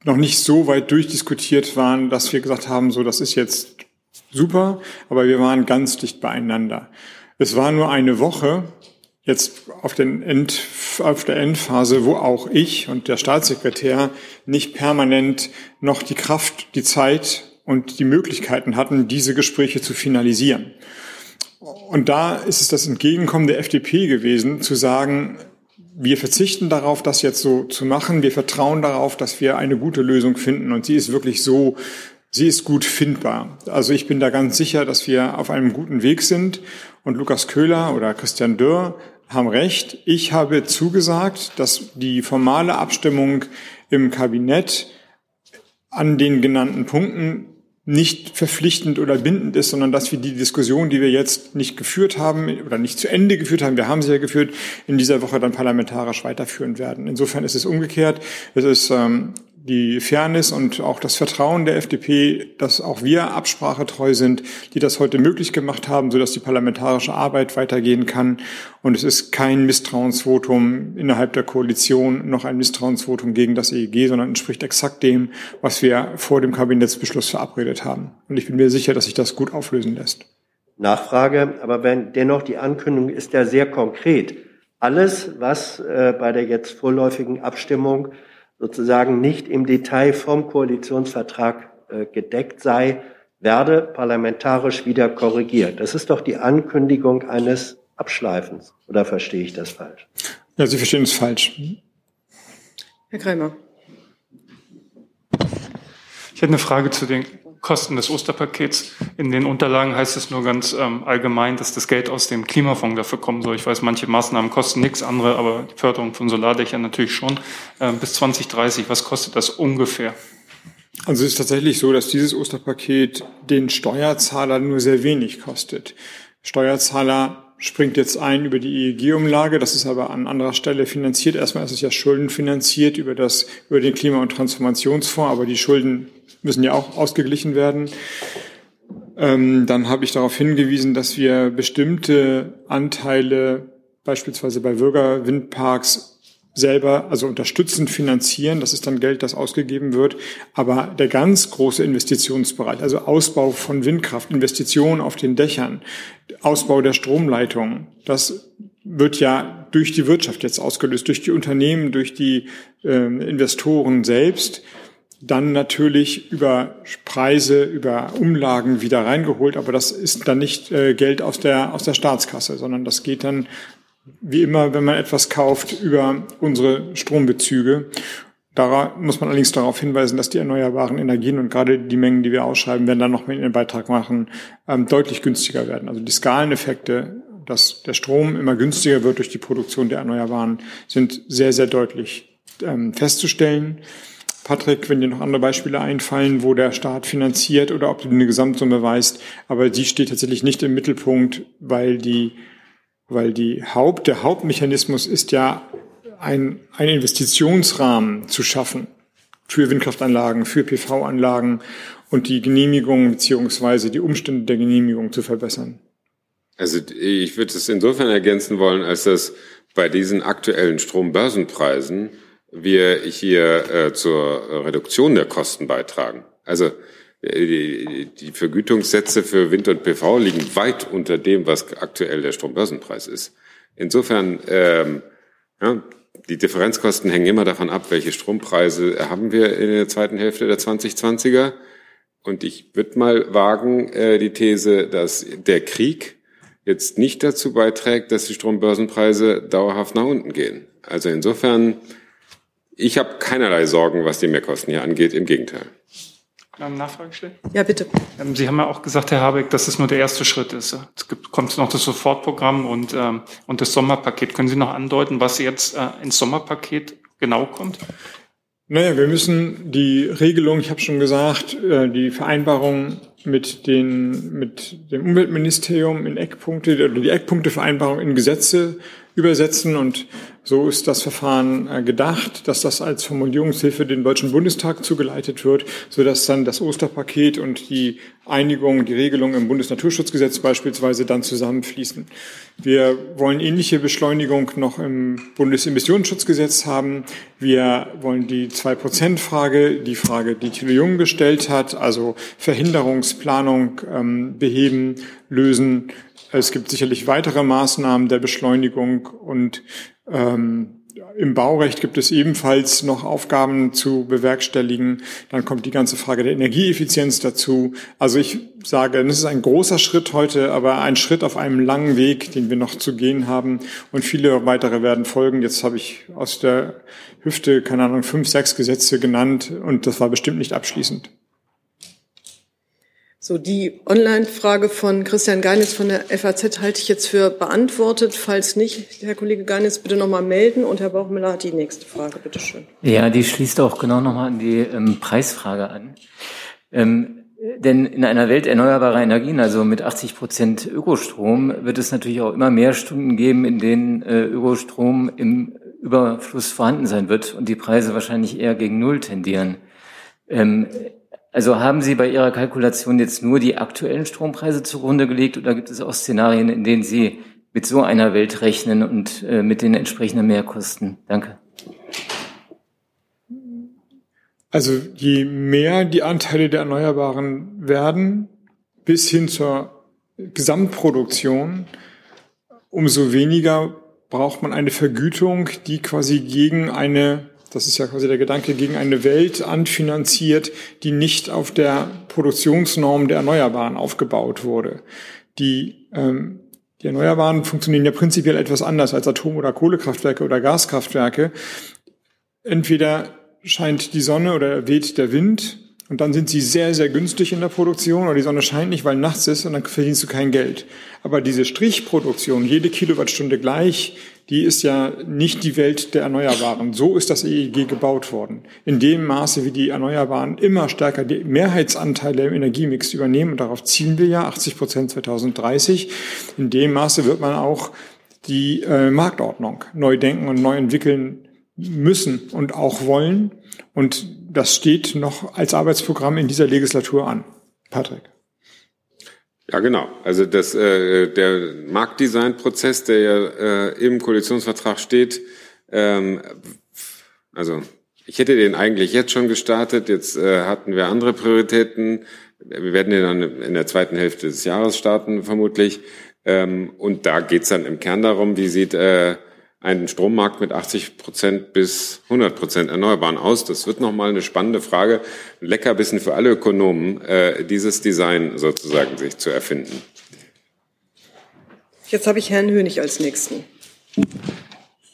noch nicht so weit durchdiskutiert waren, dass wir gesagt haben, so, das ist jetzt super, aber wir waren ganz dicht beieinander. Es war nur eine Woche, jetzt auf, den End, auf der Endphase, wo auch ich und der Staatssekretär nicht permanent noch die Kraft, die Zeit und die Möglichkeiten hatten, diese Gespräche zu finalisieren. Und da ist es das Entgegenkommen der FDP gewesen, zu sagen, wir verzichten darauf, das jetzt so zu machen. Wir vertrauen darauf, dass wir eine gute Lösung finden. Und sie ist wirklich so, sie ist gut findbar. Also ich bin da ganz sicher, dass wir auf einem guten Weg sind. Und Lukas Köhler oder Christian Dürr haben recht. Ich habe zugesagt, dass die formale Abstimmung im Kabinett an den genannten Punkten nicht verpflichtend oder bindend ist, sondern dass wir die Diskussion, die wir jetzt nicht geführt haben oder nicht zu Ende geführt haben, wir haben sie ja geführt, in dieser Woche dann parlamentarisch weiterführen werden. Insofern ist es umgekehrt. Es ist ähm, die Fairness und auch das Vertrauen der FDP, dass auch wir absprachetreu sind, die das heute möglich gemacht haben, sodass die parlamentarische Arbeit weitergehen kann. Und es ist kein Misstrauensvotum innerhalb der Koalition, noch ein Misstrauensvotum gegen das EEG, sondern entspricht exakt dem, was wir vor dem Kabinettsbeschluss verabredet haben. Und ich bin mir sicher, dass sich das gut auflösen lässt. Nachfrage, aber wenn dennoch die Ankündigung ist ja sehr konkret. Alles, was äh, bei der jetzt vorläufigen Abstimmung sozusagen nicht im Detail vom Koalitionsvertrag äh, gedeckt sei, werde parlamentarisch wieder korrigiert. Das ist doch die Ankündigung eines Abschleifens. Oder verstehe ich das falsch? Ja, Sie verstehen es falsch. Herr Kreimer. Ich hätte eine Frage zu den Kosten des Osterpakets. In den Unterlagen heißt es nur ganz ähm, allgemein, dass das Geld aus dem Klimafonds dafür kommen soll. Ich weiß, manche Maßnahmen kosten nichts, andere, aber die Förderung von Solardächern natürlich schon. Ähm, bis 2030, was kostet das ungefähr? Also es ist tatsächlich so, dass dieses Osterpaket den Steuerzahler nur sehr wenig kostet. Steuerzahler springt jetzt ein über die EEG-Umlage. Das ist aber an anderer Stelle finanziert. Erstmal ist es ja schuldenfinanziert über das, über den Klima- und Transformationsfonds, aber die Schulden müssen ja auch ausgeglichen werden. Ähm, dann habe ich darauf hingewiesen, dass wir bestimmte Anteile beispielsweise bei Bürgerwindparks selber, also unterstützend finanzieren. Das ist dann Geld, das ausgegeben wird. Aber der ganz große Investitionsbereich, also Ausbau von Windkraft, Investitionen auf den Dächern, Ausbau der Stromleitungen, das wird ja durch die Wirtschaft jetzt ausgelöst, durch die Unternehmen, durch die äh, Investoren selbst dann natürlich über Preise, über Umlagen wieder reingeholt, aber das ist dann nicht äh, Geld aus der, aus der Staatskasse, sondern das geht dann wie immer, wenn man etwas kauft, über unsere Strombezüge. Da muss man allerdings darauf hinweisen, dass die erneuerbaren Energien und gerade die Mengen, die wir ausschreiben, werden dann noch mit in den Beitrag machen, ähm, deutlich günstiger werden. Also die Skaleneffekte, dass der Strom immer günstiger wird durch die Produktion der Erneuerbaren, sind sehr, sehr deutlich ähm, festzustellen. Patrick, wenn dir noch andere Beispiele einfallen, wo der Staat finanziert oder ob du eine Gesamtsumme weißt, aber die steht tatsächlich nicht im Mittelpunkt, weil die, weil die Haupt, der Hauptmechanismus ist ja ein, ein Investitionsrahmen zu schaffen für Windkraftanlagen, für PV-Anlagen und die Genehmigung beziehungsweise die Umstände der Genehmigung zu verbessern. Also ich würde es insofern ergänzen wollen, als dass bei diesen aktuellen Strombörsenpreisen wir hier äh, zur Reduktion der Kosten beitragen. Also die, die Vergütungssätze für Wind und PV liegen weit unter dem, was aktuell der Strombörsenpreis ist. Insofern ähm, ja, die Differenzkosten hängen immer davon ab, welche Strompreise haben wir in der zweiten Hälfte der 2020er. Und ich würde mal wagen, äh, die These, dass der Krieg jetzt nicht dazu beiträgt, dass die Strombörsenpreise dauerhaft nach unten gehen. Also insofern, ich habe keinerlei Sorgen, was die Mehrkosten hier angeht. Im Gegenteil. Eine Nachfrage stellen? Ja, bitte. Ähm, Sie haben ja auch gesagt, Herr Habeck, dass es nur der erste Schritt ist. Es gibt, kommt noch das Sofortprogramm und, ähm, und das Sommerpaket. Können Sie noch andeuten, was jetzt äh, ins Sommerpaket genau kommt? Naja, wir müssen die Regelung, ich habe schon gesagt, äh, die Vereinbarung mit, den, mit dem Umweltministerium in Eckpunkte oder die Eckpunktevereinbarung in Gesetze übersetzen und so ist das Verfahren äh, gedacht, dass das als Formulierungshilfe den Deutschen Bundestag zugeleitet wird, so dass dann das Osterpaket und die Einigung, die Regelung im Bundesnaturschutzgesetz beispielsweise dann zusammenfließen. Wir wollen ähnliche Beschleunigung noch im Bundesemissionsschutzgesetz haben. Wir wollen die Zwei-Prozent-Frage, die Frage, die Thilo Jung gestellt hat, also Verhinderungsplanung ähm, beheben, lösen. Es gibt sicherlich weitere Maßnahmen der Beschleunigung und ähm, im Baurecht gibt es ebenfalls noch Aufgaben zu bewerkstelligen. Dann kommt die ganze Frage der Energieeffizienz dazu. Also ich sage, das ist ein großer Schritt heute, aber ein Schritt auf einem langen Weg, den wir noch zu gehen haben. Und viele weitere werden folgen. Jetzt habe ich aus der Hüfte, keine Ahnung, fünf, sechs Gesetze genannt und das war bestimmt nicht abschließend. So, die Online-Frage von Christian Geinitz von der FAZ halte ich jetzt für beantwortet. Falls nicht, Herr Kollege Geinitz, bitte nochmal melden. Und Herr Bauchmüller hat die nächste Frage. Bitte schön. Ja, die schließt auch genau nochmal an die ähm, Preisfrage an. Ähm, denn in einer Welt erneuerbarer Energien, also mit 80 Prozent Ökostrom, wird es natürlich auch immer mehr Stunden geben, in denen äh, Ökostrom im Überfluss vorhanden sein wird und die Preise wahrscheinlich eher gegen Null tendieren. Ähm, also haben Sie bei Ihrer Kalkulation jetzt nur die aktuellen Strompreise zugrunde gelegt oder gibt es auch Szenarien, in denen Sie mit so einer Welt rechnen und äh, mit den entsprechenden Mehrkosten? Danke. Also je mehr die Anteile der Erneuerbaren werden, bis hin zur Gesamtproduktion, umso weniger braucht man eine Vergütung, die quasi gegen eine das ist ja quasi der Gedanke gegen eine Welt anfinanziert, die nicht auf der Produktionsnorm der Erneuerbaren aufgebaut wurde. Die, ähm, die Erneuerbaren funktionieren ja prinzipiell etwas anders als Atom- oder Kohlekraftwerke oder Gaskraftwerke. Entweder scheint die Sonne oder weht der Wind und dann sind sie sehr, sehr günstig in der Produktion oder die Sonne scheint nicht, weil nachts ist und dann verdienst du kein Geld. Aber diese Strichproduktion, jede Kilowattstunde gleich, die ist ja nicht die Welt der Erneuerbaren. So ist das EEG gebaut worden. In dem Maße, wie die Erneuerbaren immer stärker die Mehrheitsanteile im Energiemix übernehmen, und darauf ziehen wir ja 80 Prozent 2030, in dem Maße wird man auch die äh, Marktordnung neu denken und neu entwickeln müssen und auch wollen. Und das steht noch als Arbeitsprogramm in dieser Legislatur an. Patrick. Ja, genau. Also das, äh, der Marktdesign-Prozess, der ja äh, im Koalitionsvertrag steht, ähm, also ich hätte den eigentlich jetzt schon gestartet. Jetzt äh, hatten wir andere Prioritäten. Wir werden den dann in der zweiten Hälfte des Jahres starten, vermutlich. Ähm, und da geht's dann im Kern darum, wie sieht äh, einen Strommarkt mit 80 Prozent bis 100 Prozent Erneuerbaren aus? Das wird nochmal eine spannende Frage. Leckerbissen für alle Ökonomen, äh, dieses Design sozusagen sich zu erfinden. Jetzt habe ich Herrn Hönig als Nächsten.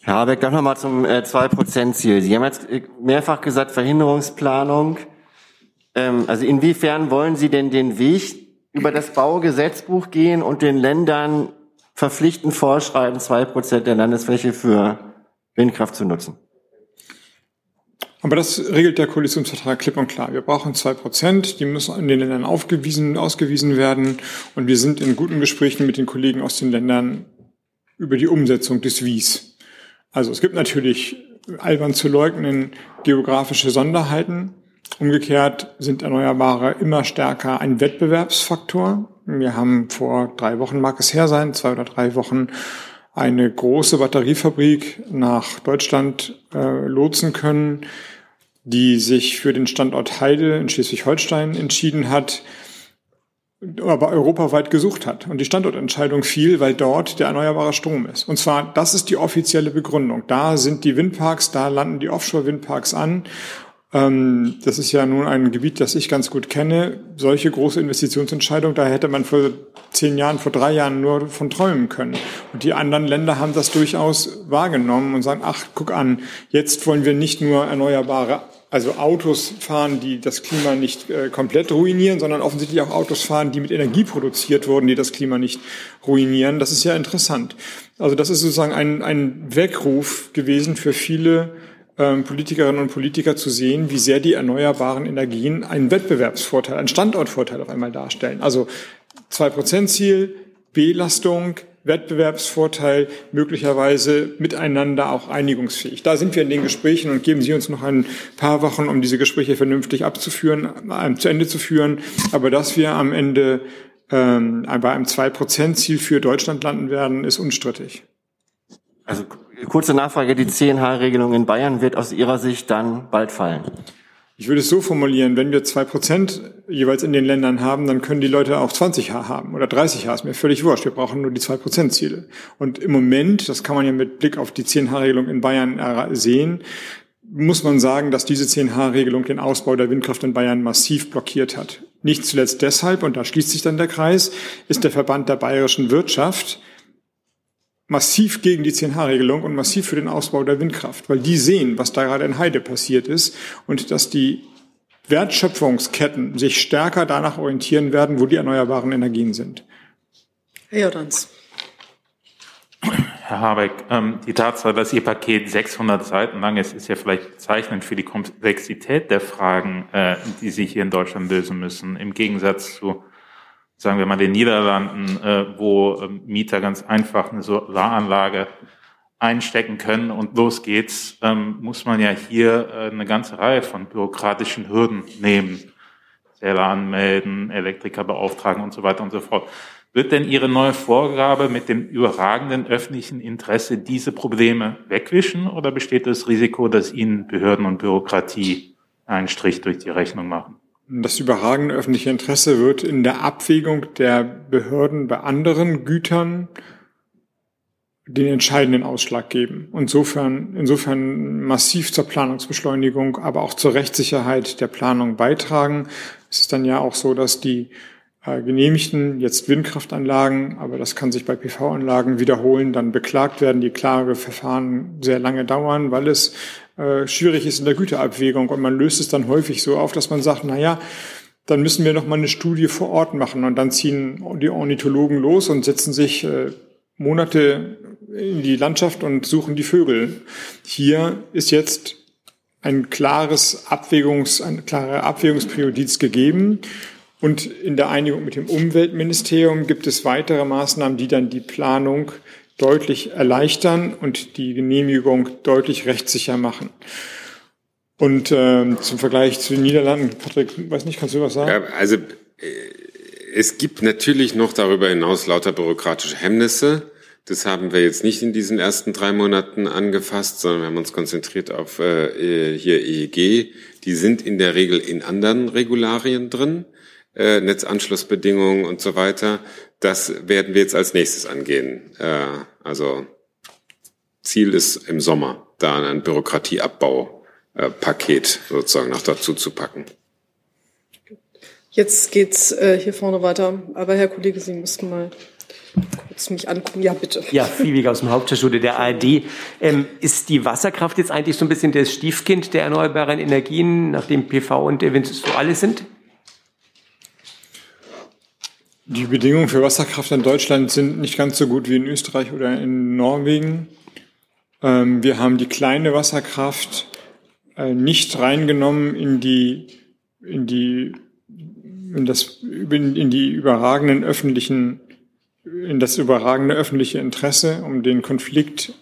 Herr Habeck, doch nochmal zum äh, 2%-Ziel. Sie haben jetzt äh, mehrfach gesagt, Verhinderungsplanung. Ähm, also inwiefern wollen Sie denn den Weg über das Baugesetzbuch gehen und den Ländern verpflichtend vorschreiben, zwei Prozent der Landesfläche für Windkraft zu nutzen? Aber das regelt der Koalitionsvertrag klipp und klar. Wir brauchen zwei Prozent, die müssen in den Ländern aufgewiesen, ausgewiesen werden. Und wir sind in guten Gesprächen mit den Kollegen aus den Ländern über die Umsetzung des Wies. Also es gibt natürlich albern zu leugnen geografische Sonderheiten. Umgekehrt sind Erneuerbare immer stärker ein Wettbewerbsfaktor. Wir haben vor drei Wochen, mag es her sein, zwei oder drei Wochen, eine große Batteriefabrik nach Deutschland äh, lotsen können, die sich für den Standort Heide in Schleswig-Holstein entschieden hat, aber europaweit gesucht hat. Und die Standortentscheidung fiel, weil dort der erneuerbare Strom ist. Und zwar, das ist die offizielle Begründung. Da sind die Windparks, da landen die Offshore-Windparks an. Ähm, das ist ja nun ein Gebiet, das ich ganz gut kenne. Solche große Investitionsentscheidungen, da hätte man vor zehn Jahren, vor drei Jahren nur von träumen können. Und die anderen Länder haben das durchaus wahrgenommen und sagen, ach, guck an, jetzt wollen wir nicht nur erneuerbare also Autos fahren, die das Klima nicht äh, komplett ruinieren, sondern offensichtlich auch Autos fahren, die mit Energie produziert wurden, die das Klima nicht ruinieren. Das ist ja interessant. Also das ist sozusagen ein, ein Weckruf gewesen für viele Politikerinnen und Politiker zu sehen, wie sehr die erneuerbaren Energien einen Wettbewerbsvorteil, einen Standortvorteil auf einmal darstellen. Also zwei Prozent Ziel, Belastung, Wettbewerbsvorteil, möglicherweise miteinander auch einigungsfähig. Da sind wir in den Gesprächen und geben Sie uns noch ein paar Wochen, um diese Gespräche vernünftig abzuführen, äh, zu Ende zu führen. Aber dass wir am Ende ähm, bei einem Zwei-Prozent-Ziel für Deutschland landen werden, ist unstrittig. Also kurze Nachfrage, die 10H-Regelung in Bayern wird aus Ihrer Sicht dann bald fallen? Ich würde es so formulieren, wenn wir zwei Prozent jeweils in den Ländern haben, dann können die Leute auch 20 H haben oder 30 H, ist mir völlig wurscht. Wir brauchen nur die zwei Prozent Ziele. Und im Moment, das kann man ja mit Blick auf die 10H-Regelung in Bayern sehen, muss man sagen, dass diese 10H-Regelung den Ausbau der Windkraft in Bayern massiv blockiert hat. Nicht zuletzt deshalb, und da schließt sich dann der Kreis, ist der Verband der bayerischen Wirtschaft massiv gegen die 10H-Regelung und massiv für den Ausbau der Windkraft, weil die sehen, was da gerade in Heide passiert ist und dass die Wertschöpfungsketten sich stärker danach orientieren werden, wo die erneuerbaren Energien sind. Herr Jordans. Herr Habeck, ähm, die Tatsache, dass Ihr Paket 600 Seiten lang ist, ist ja vielleicht bezeichnend für die Komplexität der Fragen, äh, die Sie hier in Deutschland lösen müssen. Im Gegensatz zu sagen wir mal, den Niederlanden, äh, wo äh, Mieter ganz einfach eine Solaranlage einstecken können und los geht's, ähm, muss man ja hier äh, eine ganze Reihe von bürokratischen Hürden nehmen. Zähler anmelden, Elektriker beauftragen und so weiter und so fort. Wird denn Ihre neue Vorgabe mit dem überragenden öffentlichen Interesse diese Probleme wegwischen oder besteht das Risiko, dass Ihnen Behörden und Bürokratie einen Strich durch die Rechnung machen? Das überragende öffentliche Interesse wird in der Abwägung der Behörden bei anderen Gütern den entscheidenden Ausschlag geben. Insofern, insofern massiv zur Planungsbeschleunigung, aber auch zur Rechtssicherheit der Planung beitragen. Es ist dann ja auch so, dass die äh, genehmigten jetzt Windkraftanlagen, aber das kann sich bei PV-Anlagen wiederholen, dann beklagt werden, die Klageverfahren sehr lange dauern, weil es äh, schwierig ist in der Güterabwägung und man löst es dann häufig so auf, dass man sagt, na ja, dann müssen wir noch mal eine Studie vor Ort machen und dann ziehen die Ornithologen los und setzen sich äh, Monate in die Landschaft und suchen die Vögel. Hier ist jetzt ein klares Abwägungs, eine klare Abwägungsprioritäts gegeben. Und in der Einigung mit dem Umweltministerium gibt es weitere Maßnahmen, die dann die Planung deutlich erleichtern und die Genehmigung deutlich rechtssicher machen. Und äh, zum Vergleich zu den Niederlanden, Patrick, weiß nicht, kannst du was sagen? Ja, also äh, es gibt natürlich noch darüber hinaus lauter bürokratische Hemmnisse. Das haben wir jetzt nicht in diesen ersten drei Monaten angefasst, sondern wir haben uns konzentriert auf äh, hier EEG. Die sind in der Regel in anderen Regularien drin, äh, Netzanschlussbedingungen und so weiter. Das werden wir jetzt als nächstes angehen. Äh, also Ziel ist im Sommer, da ein Bürokratieabbaupaket sozusagen noch dazu zu packen. Jetzt geht's äh, hier vorne weiter. Aber Herr Kollege, Sie müssten mal kurz mich angucken. Ja, bitte. Ja, Fiebig aus dem Hauptstadtschule der ARD. Ähm, ist die Wasserkraft jetzt eigentlich so ein bisschen das Stiefkind der erneuerbaren Energien, nachdem PV und Wind so alle sind? Die Bedingungen für Wasserkraft in Deutschland sind nicht ganz so gut wie in Österreich oder in Norwegen. Ähm, wir haben die kleine Wasserkraft äh, nicht reingenommen in die, in die, in das, in die überragenden öffentlichen, in das überragende öffentliche Interesse, um den Konflikt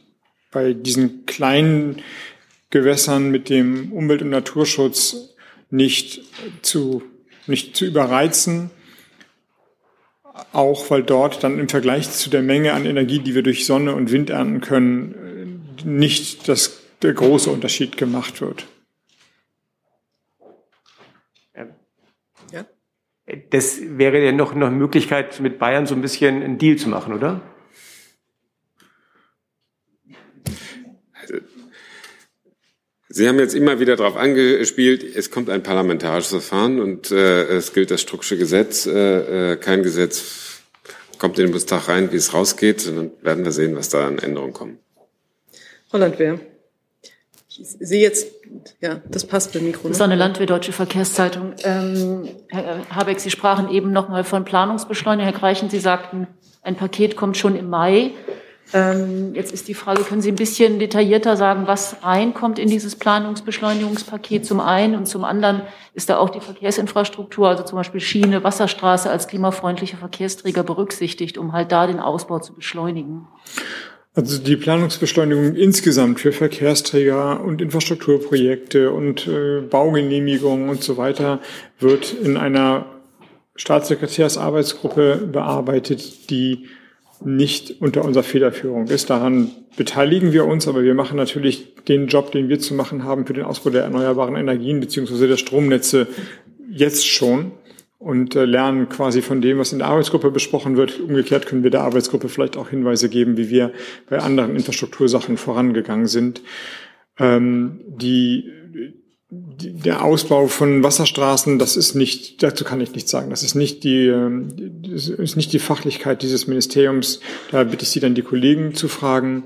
bei diesen kleinen Gewässern mit dem Umwelt- und Naturschutz nicht zu, nicht zu überreizen auch weil dort dann im Vergleich zu der Menge an Energie, die wir durch Sonne und Wind ernten können, nicht das, der große Unterschied gemacht wird. Ja. Das wäre ja noch eine Möglichkeit, mit Bayern so ein bisschen einen Deal zu machen, oder? Sie haben jetzt immer wieder darauf angespielt, es kommt ein parlamentarisches Verfahren und äh, es gilt das Strucksche Gesetz. Äh, äh, kein Gesetz kommt in den Bundestag rein, wie es rausgeht. Und dann werden wir sehen, was da an Änderungen kommen. Holland wer? Ich sehe jetzt, ja, das passt beim Mikro. Ne? Sonne Landwehr, Deutsche Verkehrszeitung. Ähm, Herr Habeck, Sie sprachen eben noch mal von Planungsbeschleunigung. Herr Greichen, Sie sagten, ein Paket kommt schon im Mai. Ähm, jetzt ist die Frage, können Sie ein bisschen detaillierter sagen, was reinkommt in dieses Planungsbeschleunigungspaket zum einen und zum anderen ist da auch die Verkehrsinfrastruktur, also zum Beispiel Schiene, Wasserstraße als klimafreundliche Verkehrsträger berücksichtigt, um halt da den Ausbau zu beschleunigen? Also die Planungsbeschleunigung insgesamt für Verkehrsträger und Infrastrukturprojekte und äh, Baugenehmigungen und so weiter wird in einer Staatssekretärsarbeitsgruppe bearbeitet, die nicht unter unserer Federführung ist. Daran beteiligen wir uns, aber wir machen natürlich den Job, den wir zu machen haben für den Ausbau der erneuerbaren Energien beziehungsweise der Stromnetze jetzt schon und äh, lernen quasi von dem, was in der Arbeitsgruppe besprochen wird. Umgekehrt können wir der Arbeitsgruppe vielleicht auch Hinweise geben, wie wir bei anderen Infrastruktursachen vorangegangen sind. Ähm, die der Ausbau von Wasserstraßen, das ist nicht, dazu kann ich nichts sagen. Das ist nicht die, ähm, das ist nicht die Fachlichkeit dieses Ministeriums. Da bitte ich Sie dann die Kollegen zu fragen.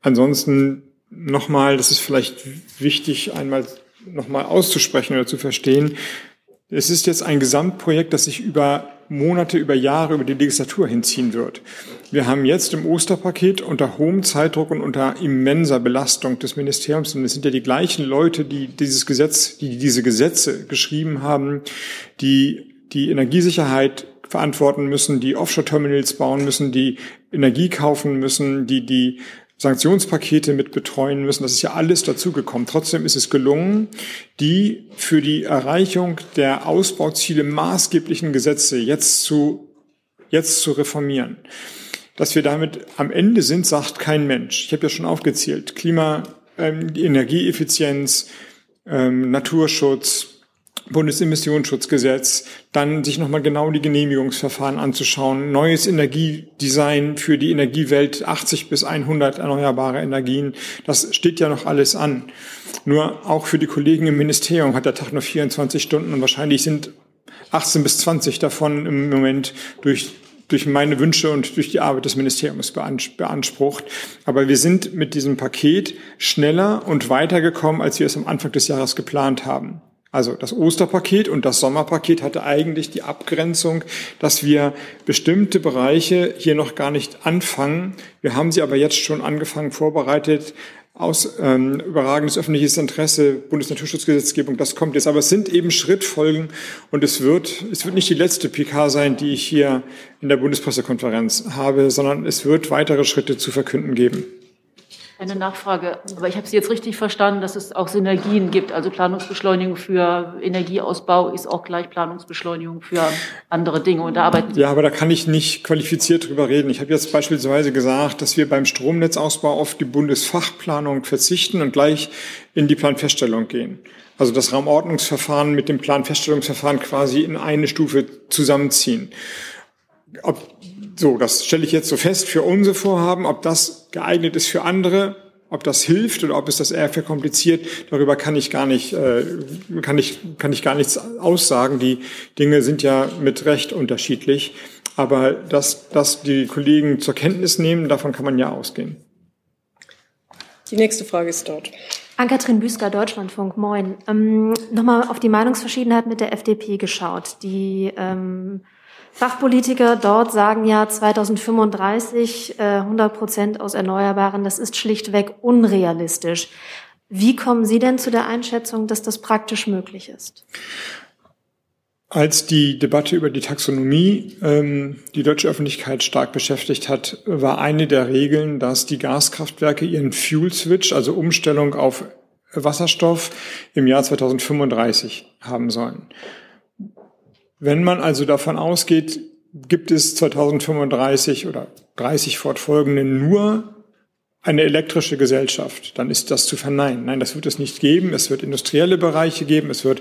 Ansonsten nochmal, das ist vielleicht wichtig, einmal nochmal auszusprechen oder zu verstehen. Es ist jetzt ein Gesamtprojekt, das sich über Monate, über Jahre, über die Legislatur hinziehen wird. Wir haben jetzt im Osterpaket unter hohem Zeitdruck und unter immenser Belastung des Ministeriums, und es sind ja die gleichen Leute, die dieses Gesetz, die diese Gesetze geschrieben haben, die die Energiesicherheit verantworten müssen, die Offshore-Terminals bauen müssen, die Energie kaufen müssen, die die Sanktionspakete mit betreuen müssen. Das ist ja alles dazugekommen. Trotzdem ist es gelungen, die für die Erreichung der Ausbauziele maßgeblichen Gesetze jetzt zu, jetzt zu reformieren. Dass wir damit am Ende sind, sagt kein Mensch. Ich habe ja schon aufgezählt. Klima, ähm, Energieeffizienz, ähm, Naturschutz, Bundesemissionsschutzgesetz, dann sich nochmal genau die Genehmigungsverfahren anzuschauen, neues Energiedesign für die Energiewelt, 80 bis 100 erneuerbare Energien, das steht ja noch alles an. Nur auch für die Kollegen im Ministerium hat der Tag nur 24 Stunden und wahrscheinlich sind 18 bis 20 davon im Moment durch durch meine Wünsche und durch die Arbeit des Ministeriums beansprucht. Aber wir sind mit diesem Paket schneller und weitergekommen, als wir es am Anfang des Jahres geplant haben. Also das Osterpaket und das Sommerpaket hatte eigentlich die Abgrenzung, dass wir bestimmte Bereiche hier noch gar nicht anfangen. Wir haben sie aber jetzt schon angefangen, vorbereitet aus ähm, überragendes öffentliches Interesse, Bundesnaturschutzgesetzgebung, das kommt jetzt. Aber es sind eben Schrittfolgen und es wird, es wird nicht die letzte PK sein, die ich hier in der Bundespressekonferenz habe, sondern es wird weitere Schritte zu verkünden geben. Eine Nachfrage, aber ich habe Sie jetzt richtig verstanden, dass es auch Synergien gibt. Also Planungsbeschleunigung für Energieausbau ist auch gleich Planungsbeschleunigung für andere Dinge. Und da arbeiten Sie ja, aber da kann ich nicht qualifiziert drüber reden. Ich habe jetzt beispielsweise gesagt, dass wir beim Stromnetzausbau auf die Bundesfachplanung verzichten und gleich in die Planfeststellung gehen. Also das Raumordnungsverfahren mit dem Planfeststellungsverfahren quasi in eine Stufe zusammenziehen. Ob so, das stelle ich jetzt so fest für unsere Vorhaben. Ob das geeignet ist für andere, ob das hilft oder ob es das eher verkompliziert, darüber kann ich gar nicht, äh, kann ich, kann ich gar nichts aussagen. Die Dinge sind ja mit Recht unterschiedlich. Aber dass, dass die Kollegen zur Kenntnis nehmen, davon kann man ja ausgehen. Die nächste Frage ist dort. Ann-Kathrin Büsker, Deutschlandfunk, moin. Ähm, Nochmal auf die Meinungsverschiedenheit mit der FDP geschaut. Die ähm, Fachpolitiker dort sagen ja 2035 äh, 100 Prozent aus Erneuerbaren. Das ist schlichtweg unrealistisch. Wie kommen Sie denn zu der Einschätzung, dass das praktisch möglich ist? Als die Debatte über die Taxonomie ähm, die deutsche Öffentlichkeit stark beschäftigt hat, war eine der Regeln, dass die Gaskraftwerke ihren Fuel Switch, also Umstellung auf Wasserstoff, im Jahr 2035 haben sollen. Wenn man also davon ausgeht, gibt es 2035 oder 30 fortfolgende nur eine elektrische Gesellschaft, dann ist das zu verneinen. Nein, das wird es nicht geben. Es wird industrielle Bereiche geben. Es wird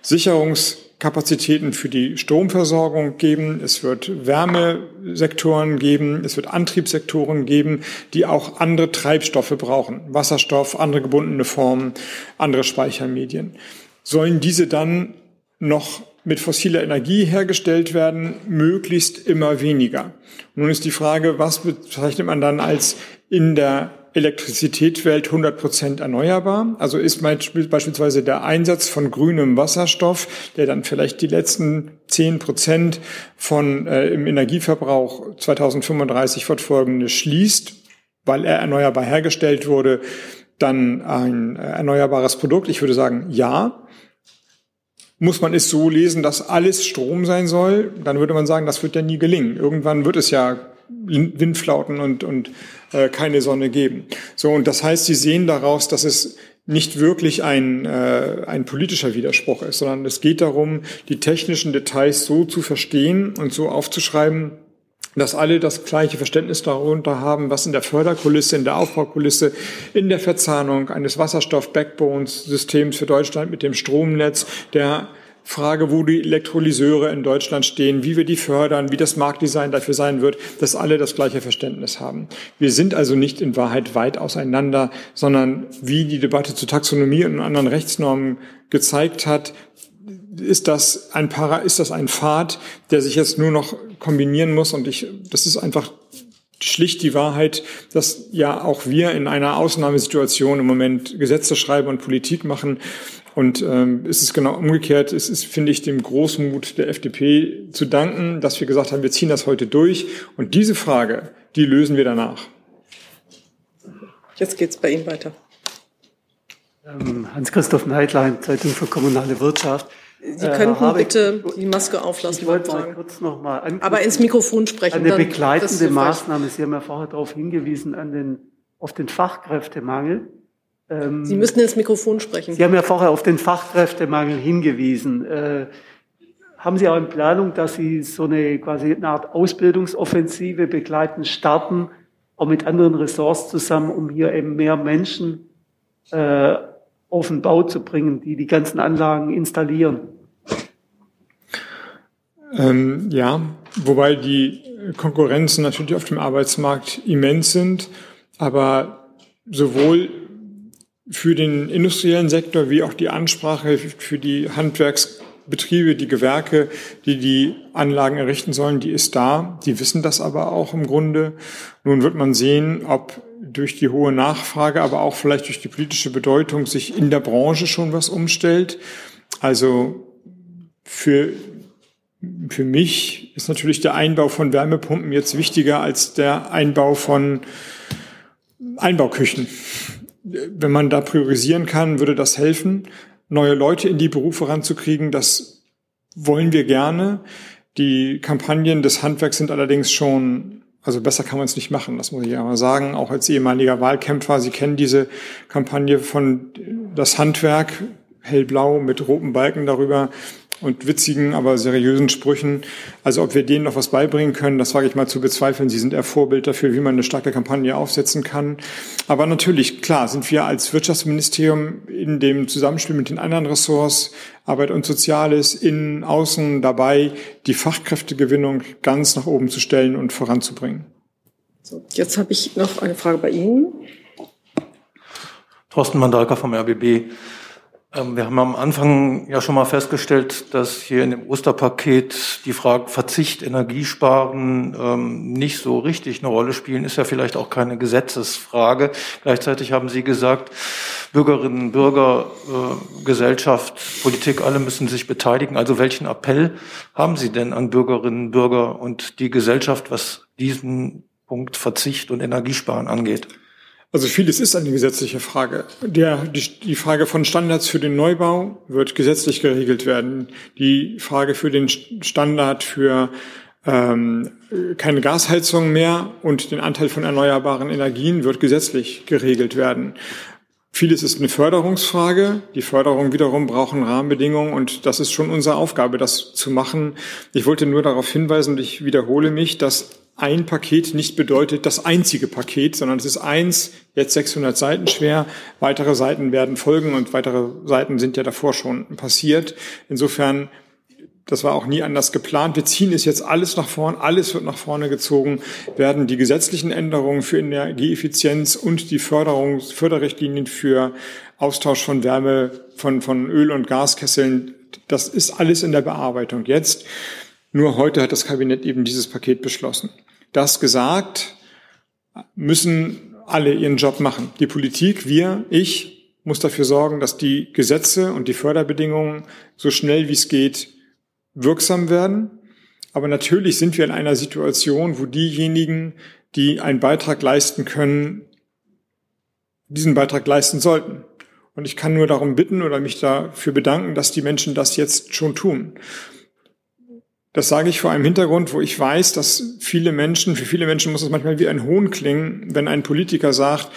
Sicherungskapazitäten für die Stromversorgung geben. Es wird Wärmesektoren geben. Es wird Antriebssektoren geben, die auch andere Treibstoffe brauchen. Wasserstoff, andere gebundene Formen, andere Speichermedien. Sollen diese dann noch mit fossiler Energie hergestellt werden, möglichst immer weniger. Nun ist die Frage, was bezeichnet man dann als in der Elektrizitätswelt 100 Prozent erneuerbar. Also ist beispielsweise der Einsatz von grünem Wasserstoff, der dann vielleicht die letzten 10 Prozent von äh, im Energieverbrauch 2035 fortfolgende schließt, weil er erneuerbar hergestellt wurde, dann ein äh, erneuerbares Produkt? Ich würde sagen, ja. Muss man es so lesen, dass alles Strom sein soll? Dann würde man sagen, das wird ja nie gelingen. Irgendwann wird es ja Windflauten und, und äh, keine Sonne geben. So, und das heißt, Sie sehen daraus, dass es nicht wirklich ein, äh, ein politischer Widerspruch ist, sondern es geht darum, die technischen Details so zu verstehen und so aufzuschreiben, dass alle das gleiche Verständnis darunter haben, was in der Förderkulisse, in der Aufbaukulisse, in der Verzahnung eines Wasserstoff-Backbones-Systems für Deutschland mit dem Stromnetz, der Frage, wo die Elektrolyseure in Deutschland stehen, wie wir die fördern, wie das Marktdesign dafür sein wird, dass alle das gleiche Verständnis haben. Wir sind also nicht in Wahrheit weit auseinander, sondern wie die Debatte zu Taxonomie und anderen Rechtsnormen gezeigt hat, ist das ein Para, ist das ein Pfad, der sich jetzt nur noch kombinieren muss und ich, das ist einfach schlicht die Wahrheit, dass ja auch wir in einer Ausnahmesituation im Moment Gesetze schreiben und Politik machen und ähm, es ist genau umgekehrt. Es ist, finde ich, dem Großmut der FDP zu danken, dass wir gesagt haben, wir ziehen das heute durch. Und diese Frage, die lösen wir danach. Jetzt geht's bei Ihnen weiter. Ähm, Hans-Christoph Neidlein, Zeitung für kommunale Wirtschaft. Sie könnten äh, bitte die Maske auflassen. Ich wollte mal kurz noch mal Aber ins Mikrofon sprechen. Eine begleitende Maßnahme. Sie haben ja vorher darauf hingewiesen, an den, auf den Fachkräftemangel. Ähm, Sie müssen ins Mikrofon sprechen. Sie haben ja vorher auf den Fachkräftemangel hingewiesen. Äh, haben Sie auch in Planung, dass Sie so eine quasi eine Art Ausbildungsoffensive begleiten, starten, auch mit anderen Ressorts zusammen, um hier eben mehr Menschen äh, auf den Bau zu bringen, die die ganzen Anlagen installieren? Ähm, ja, wobei die Konkurrenzen natürlich auf dem Arbeitsmarkt immens sind, aber sowohl für den industriellen Sektor wie auch die Ansprache für die Handwerksbetriebe, die Gewerke, die die Anlagen errichten sollen, die ist da. Die wissen das aber auch im Grunde. Nun wird man sehen, ob durch die hohe Nachfrage, aber auch vielleicht durch die politische Bedeutung sich in der Branche schon was umstellt. Also für für mich ist natürlich der Einbau von Wärmepumpen jetzt wichtiger als der Einbau von Einbauküchen wenn man da priorisieren kann, würde das helfen, neue Leute in die Berufe ranzukriegen. Das wollen wir gerne. Die Kampagnen des Handwerks sind allerdings schon, also besser kann man es nicht machen, das muss ich ja mal sagen. Auch als ehemaliger Wahlkämpfer, Sie kennen diese Kampagne von das Handwerk, hellblau mit roten Balken darüber und witzigen, aber seriösen Sprüchen. Also ob wir denen noch was beibringen können, das wage ich mal zu bezweifeln. Sie sind eher Vorbild dafür, wie man eine starke Kampagne aufsetzen kann. Aber natürlich, klar, sind wir als Wirtschaftsministerium in dem Zusammenspiel mit den anderen Ressorts, Arbeit und Soziales, innen, außen dabei, die Fachkräftegewinnung ganz nach oben zu stellen und voranzubringen. So, jetzt habe ich noch eine Frage bei Ihnen. Thorsten Mandalka vom RBB. Ähm, wir haben am Anfang ja schon mal festgestellt, dass hier in dem Osterpaket die Fragen Verzicht, Energiesparen ähm, nicht so richtig eine Rolle spielen. Ist ja vielleicht auch keine Gesetzesfrage. Gleichzeitig haben Sie gesagt, Bürgerinnen, Bürger, äh, Gesellschaft, Politik, alle müssen sich beteiligen. Also welchen Appell haben Sie denn an Bürgerinnen, Bürger und die Gesellschaft, was diesen Punkt Verzicht und Energiesparen angeht? Also vieles ist eine gesetzliche Frage. Der, die, die Frage von Standards für den Neubau wird gesetzlich geregelt werden. Die Frage für den Standard für ähm, keine Gasheizung mehr und den Anteil von erneuerbaren Energien wird gesetzlich geregelt werden. Vieles ist eine Förderungsfrage. Die Förderung wiederum brauchen Rahmenbedingungen und das ist schon unsere Aufgabe, das zu machen. Ich wollte nur darauf hinweisen und ich wiederhole mich, dass ein Paket nicht bedeutet das einzige Paket, sondern es ist eins, jetzt 600 Seiten schwer. Weitere Seiten werden folgen und weitere Seiten sind ja davor schon passiert. Insofern, das war auch nie anders geplant. Wir ziehen es jetzt alles nach vorne, alles wird nach vorne gezogen, werden die gesetzlichen Änderungen für Energieeffizienz und die Förderung, Förderrichtlinien für Austausch von Wärme, von, von Öl- und Gaskesseln, das ist alles in der Bearbeitung jetzt. Nur heute hat das Kabinett eben dieses Paket beschlossen. Das gesagt, müssen alle ihren Job machen. Die Politik, wir, ich, muss dafür sorgen, dass die Gesetze und die Förderbedingungen so schnell wie es geht wirksam werden. Aber natürlich sind wir in einer Situation, wo diejenigen, die einen Beitrag leisten können, diesen Beitrag leisten sollten. Und ich kann nur darum bitten oder mich dafür bedanken, dass die Menschen das jetzt schon tun. Das sage ich vor einem Hintergrund, wo ich weiß, dass viele Menschen, für viele Menschen muss es manchmal wie ein Hohn klingen, wenn ein Politiker sagt,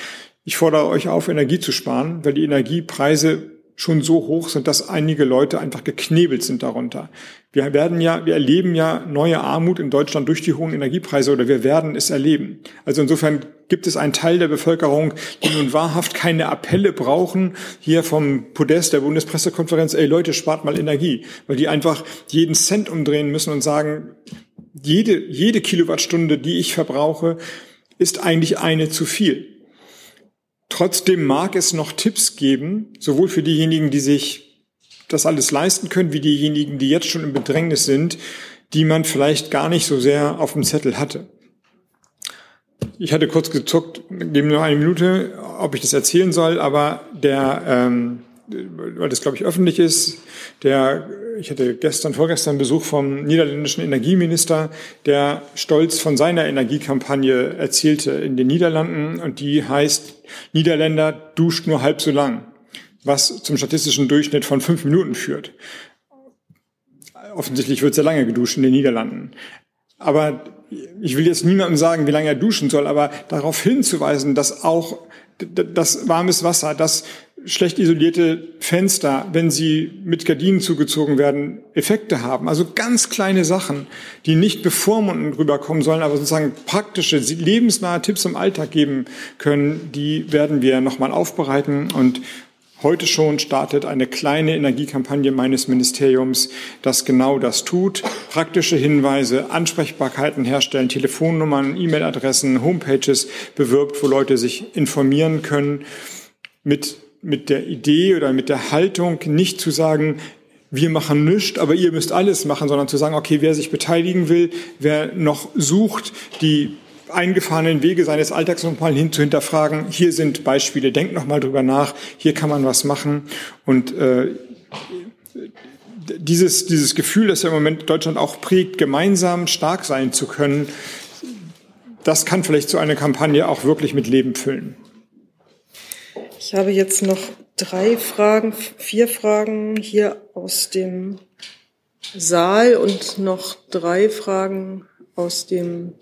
ich fordere euch auf, Energie zu sparen, weil die Energiepreise schon so hoch sind, dass einige Leute einfach geknebelt sind darunter. Wir werden ja, wir erleben ja neue Armut in Deutschland durch die hohen Energiepreise oder wir werden es erleben. Also insofern gibt es einen Teil der Bevölkerung, die nun wahrhaft keine Appelle brauchen, hier vom Podest der Bundespressekonferenz, ey Leute, spart mal Energie, weil die einfach jeden Cent umdrehen müssen und sagen, jede, jede Kilowattstunde, die ich verbrauche, ist eigentlich eine zu viel. Trotzdem mag es noch Tipps geben, sowohl für diejenigen, die sich das alles leisten können, wie diejenigen, die jetzt schon im Bedrängnis sind, die man vielleicht gar nicht so sehr auf dem Zettel hatte. Ich hatte kurz gezuckt, geben nur eine Minute, ob ich das erzählen soll, aber der, ähm, weil das glaube ich öffentlich ist, der, ich hatte gestern, vorgestern Besuch vom niederländischen Energieminister, der stolz von seiner Energiekampagne erzählte in den Niederlanden und die heißt, Niederländer duscht nur halb so lang, was zum statistischen Durchschnitt von fünf Minuten führt. Offensichtlich wird sehr lange geduscht in den Niederlanden. Aber ich will jetzt niemandem sagen, wie lange er duschen soll, aber darauf hinzuweisen, dass auch das warmes Wasser, das schlecht isolierte Fenster, wenn sie mit Gardinen zugezogen werden, Effekte haben. Also ganz kleine Sachen, die nicht bevormundend rüberkommen sollen, aber sozusagen praktische, lebensnahe Tipps im Alltag geben können, die werden wir nochmal aufbereiten und Heute schon startet eine kleine Energiekampagne meines Ministeriums, das genau das tut. Praktische Hinweise, Ansprechbarkeiten herstellen, Telefonnummern, E-Mail-Adressen, Homepages bewirbt, wo Leute sich informieren können mit mit der Idee oder mit der Haltung nicht zu sagen, wir machen nichts, aber ihr müsst alles machen, sondern zu sagen, okay, wer sich beteiligen will, wer noch sucht, die eingefahrenen Wege seines Alltags nochmal hin zu hinterfragen. Hier sind Beispiele, denkt nochmal drüber nach, hier kann man was machen. Und äh, dieses, dieses Gefühl, das ja im Moment Deutschland auch prägt, gemeinsam stark sein zu können, das kann vielleicht so eine Kampagne auch wirklich mit Leben füllen. Ich habe jetzt noch drei Fragen, vier Fragen hier aus dem Saal und noch drei Fragen aus dem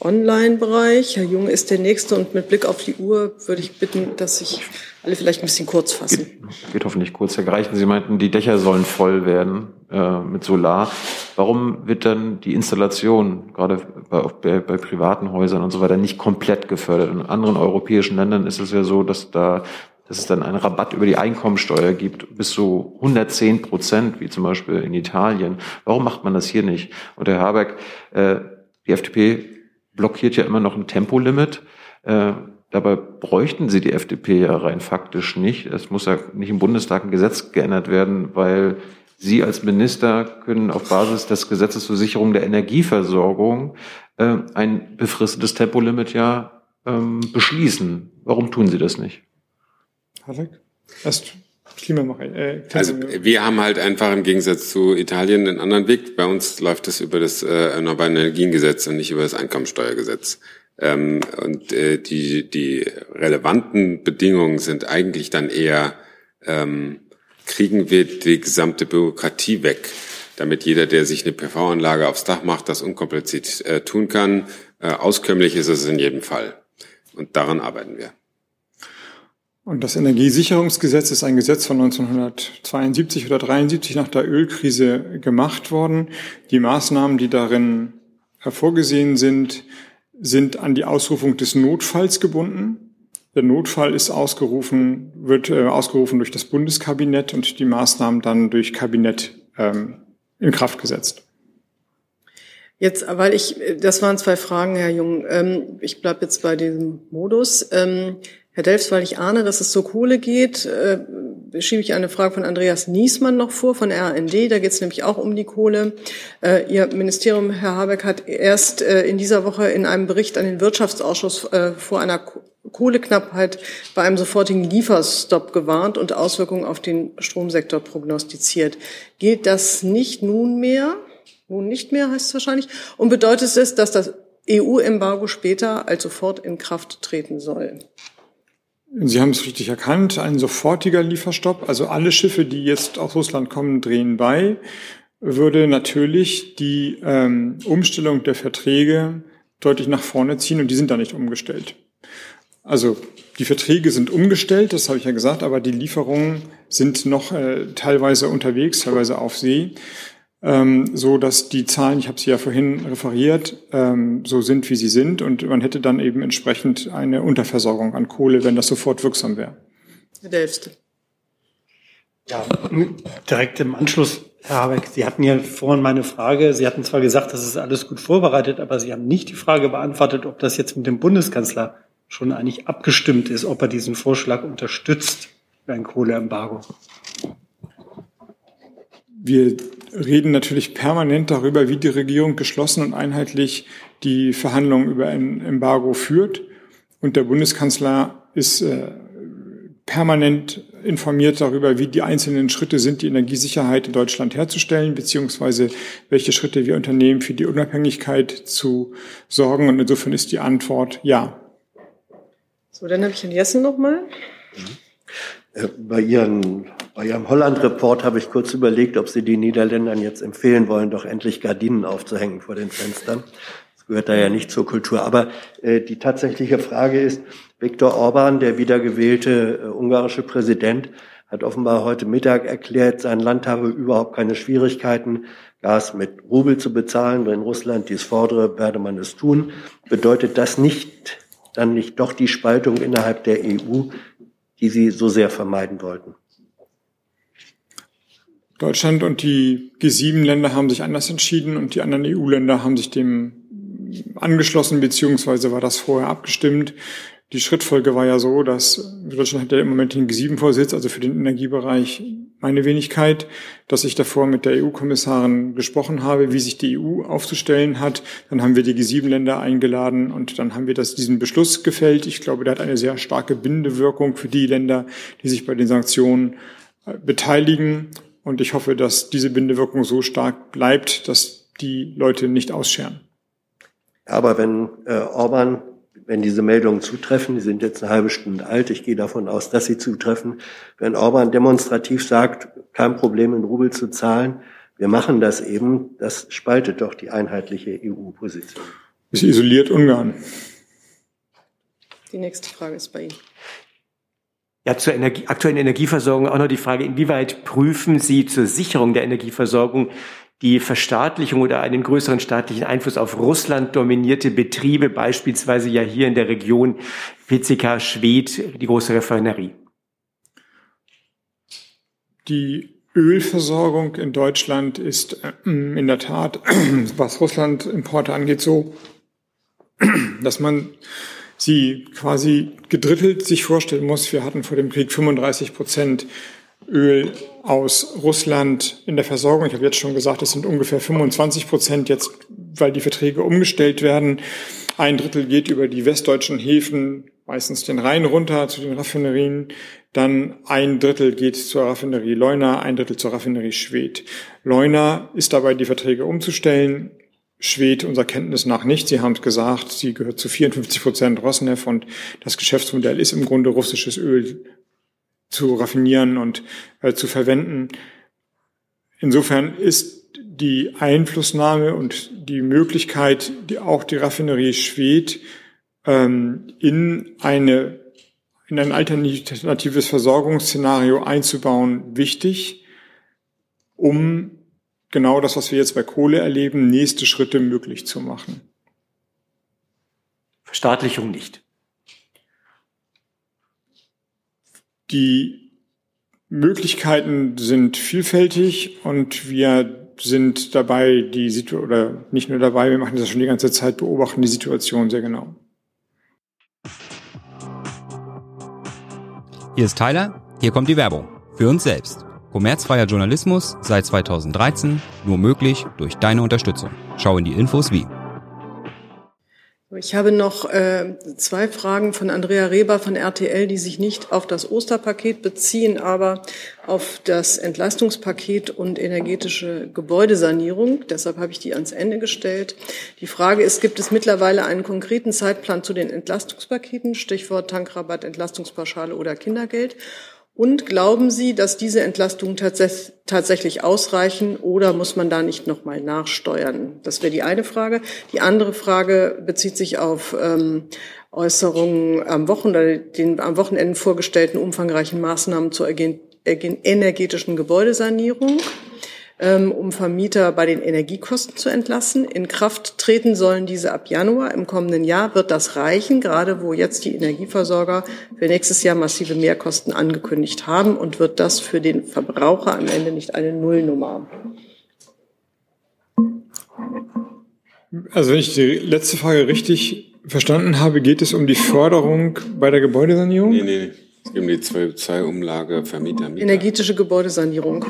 Online-Bereich. Herr Jung ist der Nächste und mit Blick auf die Uhr würde ich bitten, dass sich alle vielleicht ein bisschen kurz fassen. Geht, geht hoffentlich kurz. Herr Greichen, Sie meinten, die Dächer sollen voll werden äh, mit Solar. Warum wird dann die Installation, gerade bei, bei, bei privaten Häusern und so weiter, nicht komplett gefördert? In anderen europäischen Ländern ist es ja so, dass da dass es dann einen Rabatt über die Einkommensteuer gibt, bis zu 110 Prozent, wie zum Beispiel in Italien. Warum macht man das hier nicht? Und Herr Habeck, äh, die FDP blockiert ja immer noch ein Tempolimit. Äh, Dabei bräuchten sie die FDP ja rein faktisch nicht. Es muss ja nicht im Bundestag ein Gesetz geändert werden, weil Sie als Minister können auf Basis des Gesetzes zur Sicherung der Energieversorgung äh, ein befristetes Tempolimit ja ähm, beschließen. Warum tun Sie das nicht? Halleck? Erst Klimamacher. Äh, also wir haben halt einfach im Gegensatz zu Italien einen anderen Weg. Bei uns läuft es über das äh, Erneuerbare Energiengesetz und nicht über das Einkommensteuergesetz. Ähm, und äh, die, die relevanten Bedingungen sind eigentlich dann eher, ähm, kriegen wir die gesamte Bürokratie weg, damit jeder, der sich eine PV-Anlage aufs Dach macht, das unkompliziert äh, tun kann. Äh, auskömmlich ist es in jedem Fall. Und daran arbeiten wir. Und das Energiesicherungsgesetz ist ein Gesetz von 1972 oder 73 nach der Ölkrise gemacht worden. Die Maßnahmen, die darin hervorgesehen sind, sind an die Ausrufung des Notfalls gebunden. Der Notfall ist ausgerufen, wird äh, ausgerufen durch das Bundeskabinett und die Maßnahmen dann durch Kabinett ähm, in Kraft gesetzt. Jetzt, weil ich, das waren zwei Fragen, Herr Jung. Ähm, ich bleibe jetzt bei diesem Modus. Ähm, Herr Delfs, weil ich ahne, dass es zur Kohle geht, äh, schiebe ich eine Frage von Andreas Niesmann noch vor, von RND. Da geht es nämlich auch um die Kohle. Äh, Ihr Ministerium, Herr Habeck, hat erst äh, in dieser Woche in einem Bericht an den Wirtschaftsausschuss äh, vor einer Kohleknappheit bei einem sofortigen Lieferstopp gewarnt und Auswirkungen auf den Stromsektor prognostiziert. Gilt das nicht nunmehr? Nun nicht mehr heißt es wahrscheinlich. Und bedeutet es, dass das EU-Embargo später als sofort in Kraft treten soll? Sie haben es richtig erkannt, ein sofortiger Lieferstopp. Also alle Schiffe, die jetzt aus Russland kommen, drehen bei, würde natürlich die ähm, Umstellung der Verträge deutlich nach vorne ziehen und die sind da nicht umgestellt. Also die Verträge sind umgestellt, das habe ich ja gesagt, aber die Lieferungen sind noch äh, teilweise unterwegs, teilweise auf See ähm, so dass die Zahlen, ich habe sie ja vorhin referiert, ähm, so sind, wie sie sind. Und man hätte dann eben entsprechend eine Unterversorgung an Kohle, wenn das sofort wirksam wäre. Herr Delfste. Ja, direkt im Anschluss, Herr Habeck, Sie hatten ja vorhin meine Frage, Sie hatten zwar gesagt, das ist alles gut vorbereitet, aber Sie haben nicht die Frage beantwortet, ob das jetzt mit dem Bundeskanzler schon eigentlich abgestimmt ist, ob er diesen Vorschlag unterstützt für ein Kohleembargo. Wir reden natürlich permanent darüber, wie die Regierung geschlossen und einheitlich die Verhandlungen über ein Embargo führt. Und der Bundeskanzler ist äh, permanent informiert darüber, wie die einzelnen Schritte sind, die Energiesicherheit in Deutschland herzustellen, beziehungsweise welche Schritte wir unternehmen, für die Unabhängigkeit zu sorgen. Und insofern ist die Antwort ja. So, dann habe ich Herrn Jessen nochmal. Äh, bei Ihren bei Ihrem Holland-Report habe ich kurz überlegt, ob Sie den Niederländern jetzt empfehlen wollen, doch endlich Gardinen aufzuhängen vor den Fenstern. Das gehört da ja nicht zur Kultur. Aber äh, die tatsächliche Frage ist, Viktor Orban, der wiedergewählte äh, ungarische Präsident, hat offenbar heute Mittag erklärt, sein Land habe überhaupt keine Schwierigkeiten, Gas mit Rubel zu bezahlen. Wenn Russland dies fordere, werde man es tun. Bedeutet das nicht, dann nicht doch die Spaltung innerhalb der EU, die Sie so sehr vermeiden wollten? Deutschland und die G7-Länder haben sich anders entschieden und die anderen EU-Länder haben sich dem angeschlossen, beziehungsweise war das vorher abgestimmt. Die Schrittfolge war ja so, dass Deutschland hat ja im Moment den G7-Vorsitz, also für den Energiebereich meine Wenigkeit, dass ich davor mit der EU-Kommissarin gesprochen habe, wie sich die EU aufzustellen hat. Dann haben wir die G7-Länder eingeladen und dann haben wir das, diesen Beschluss gefällt. Ich glaube, der hat eine sehr starke Bindewirkung für die Länder, die sich bei den Sanktionen äh, beteiligen. Und ich hoffe, dass diese Bindewirkung so stark bleibt, dass die Leute nicht ausscheren. Aber wenn äh, Orban, wenn diese Meldungen zutreffen, die sind jetzt eine halbe Stunde alt, ich gehe davon aus, dass sie zutreffen, wenn Orban demonstrativ sagt, kein Problem in Rubel zu zahlen, wir machen das eben, das spaltet doch die einheitliche EU-Position. Es isoliert Ungarn. Die nächste Frage ist bei Ihnen. Ja, zur Energie, aktuellen Energieversorgung auch noch die Frage, inwieweit prüfen Sie zur Sicherung der Energieversorgung die Verstaatlichung oder einen größeren staatlichen Einfluss auf Russland dominierte Betriebe, beispielsweise ja hier in der Region PCK Schwedt, die große Refinerie? Die Ölversorgung in Deutschland ist äh, in der Tat, was Russland-Importe angeht, so, dass man sie quasi gedrittelt sich vorstellen muss. Wir hatten vor dem Krieg 35 Prozent Öl aus Russland in der Versorgung. Ich habe jetzt schon gesagt, es sind ungefähr 25 Prozent jetzt, weil die Verträge umgestellt werden. Ein Drittel geht über die westdeutschen Häfen, meistens den Rhein runter zu den Raffinerien. Dann ein Drittel geht zur Raffinerie Leuna, ein Drittel zur Raffinerie Schwedt. Leuna ist dabei, die Verträge umzustellen. Schwedt unserer Kenntnis nach nicht. Sie haben es gesagt, sie gehört zu 54 Prozent Rosneft und das Geschäftsmodell ist im Grunde russisches Öl zu raffinieren und äh, zu verwenden. Insofern ist die Einflussnahme und die Möglichkeit, die auch die Raffinerie Schwedt ähm, in eine in ein alternatives Versorgungsszenario einzubauen, wichtig, um genau das, was wir jetzt bei Kohle erleben, nächste Schritte möglich zu machen. Verstaatlichung nicht. Die Möglichkeiten sind vielfältig und wir sind dabei, die Situation, oder nicht nur dabei, wir machen das schon die ganze Zeit, beobachten die Situation sehr genau. Hier ist Tyler, hier kommt die Werbung. Für uns selbst. Kommerzfreier Journalismus seit 2013, nur möglich durch deine Unterstützung. Schau in die Infos wie. Ich habe noch äh, zwei Fragen von Andrea Reber von RTL, die sich nicht auf das Osterpaket beziehen, aber auf das Entlastungspaket und energetische Gebäudesanierung. Deshalb habe ich die ans Ende gestellt. Die Frage ist, gibt es mittlerweile einen konkreten Zeitplan zu den Entlastungspaketen, Stichwort Tankrabatt, Entlastungspauschale oder Kindergeld? Und glauben Sie, dass diese Entlastungen tats tatsächlich ausreichen oder muss man da nicht nochmal nachsteuern? Das wäre die eine Frage. Die andere Frage bezieht sich auf ähm, Äußerungen am Wochenende, den am Wochenende vorgestellten umfangreichen Maßnahmen zur energetischen Gebäudesanierung. Ähm, um Vermieter bei den Energiekosten zu entlassen. In Kraft treten sollen diese ab Januar im kommenden Jahr. Wird das reichen, gerade wo jetzt die Energieversorger für nächstes Jahr massive Mehrkosten angekündigt haben? Und wird das für den Verbraucher am Ende nicht eine Nullnummer? Also wenn ich die letzte Frage richtig verstanden habe, geht es um die Förderung bei der Gebäudesanierung? Nee, nee, es geht um die CO2-Umlage Vermieter. Mieter. Energetische Gebäudesanierung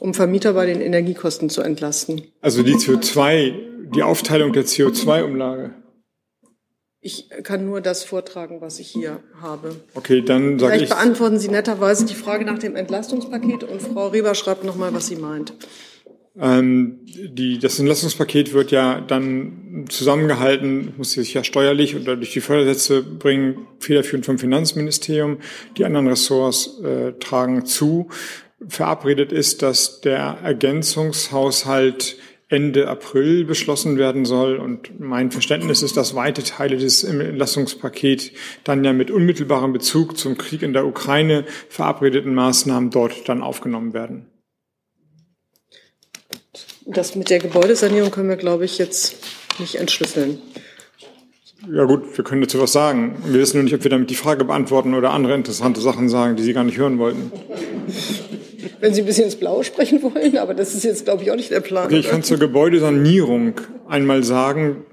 um Vermieter bei den Energiekosten zu entlasten. Also die CO2, die Aufteilung der CO2-Umlage. Ich kann nur das vortragen, was ich hier habe. Okay, dann sage ich. Vielleicht beantworten Sie netterweise die Frage nach dem Entlastungspaket und Frau Reber schreibt nochmal, was sie meint. Ähm, die, das Entlastungspaket wird ja dann zusammengehalten, muss sich ja steuerlich oder durch die Fördersätze bringen, federführend vom Finanzministerium. Die anderen Ressorts äh, tragen zu verabredet ist, dass der Ergänzungshaushalt Ende April beschlossen werden soll. Und mein Verständnis ist, dass weite Teile des Entlastungspakets dann ja mit unmittelbarem Bezug zum Krieg in der Ukraine verabredeten Maßnahmen dort dann aufgenommen werden. Das mit der Gebäudesanierung können wir, glaube ich, jetzt nicht entschlüsseln. Ja gut, wir können dazu was sagen. Wir wissen nur nicht, ob wir damit die Frage beantworten oder andere interessante Sachen sagen, die Sie gar nicht hören wollten wenn Sie ein bisschen ins Blaue sprechen wollen, aber das ist jetzt, glaube ich, auch nicht der Plan. Ich kann zur Gebäudesanierung einmal sagen,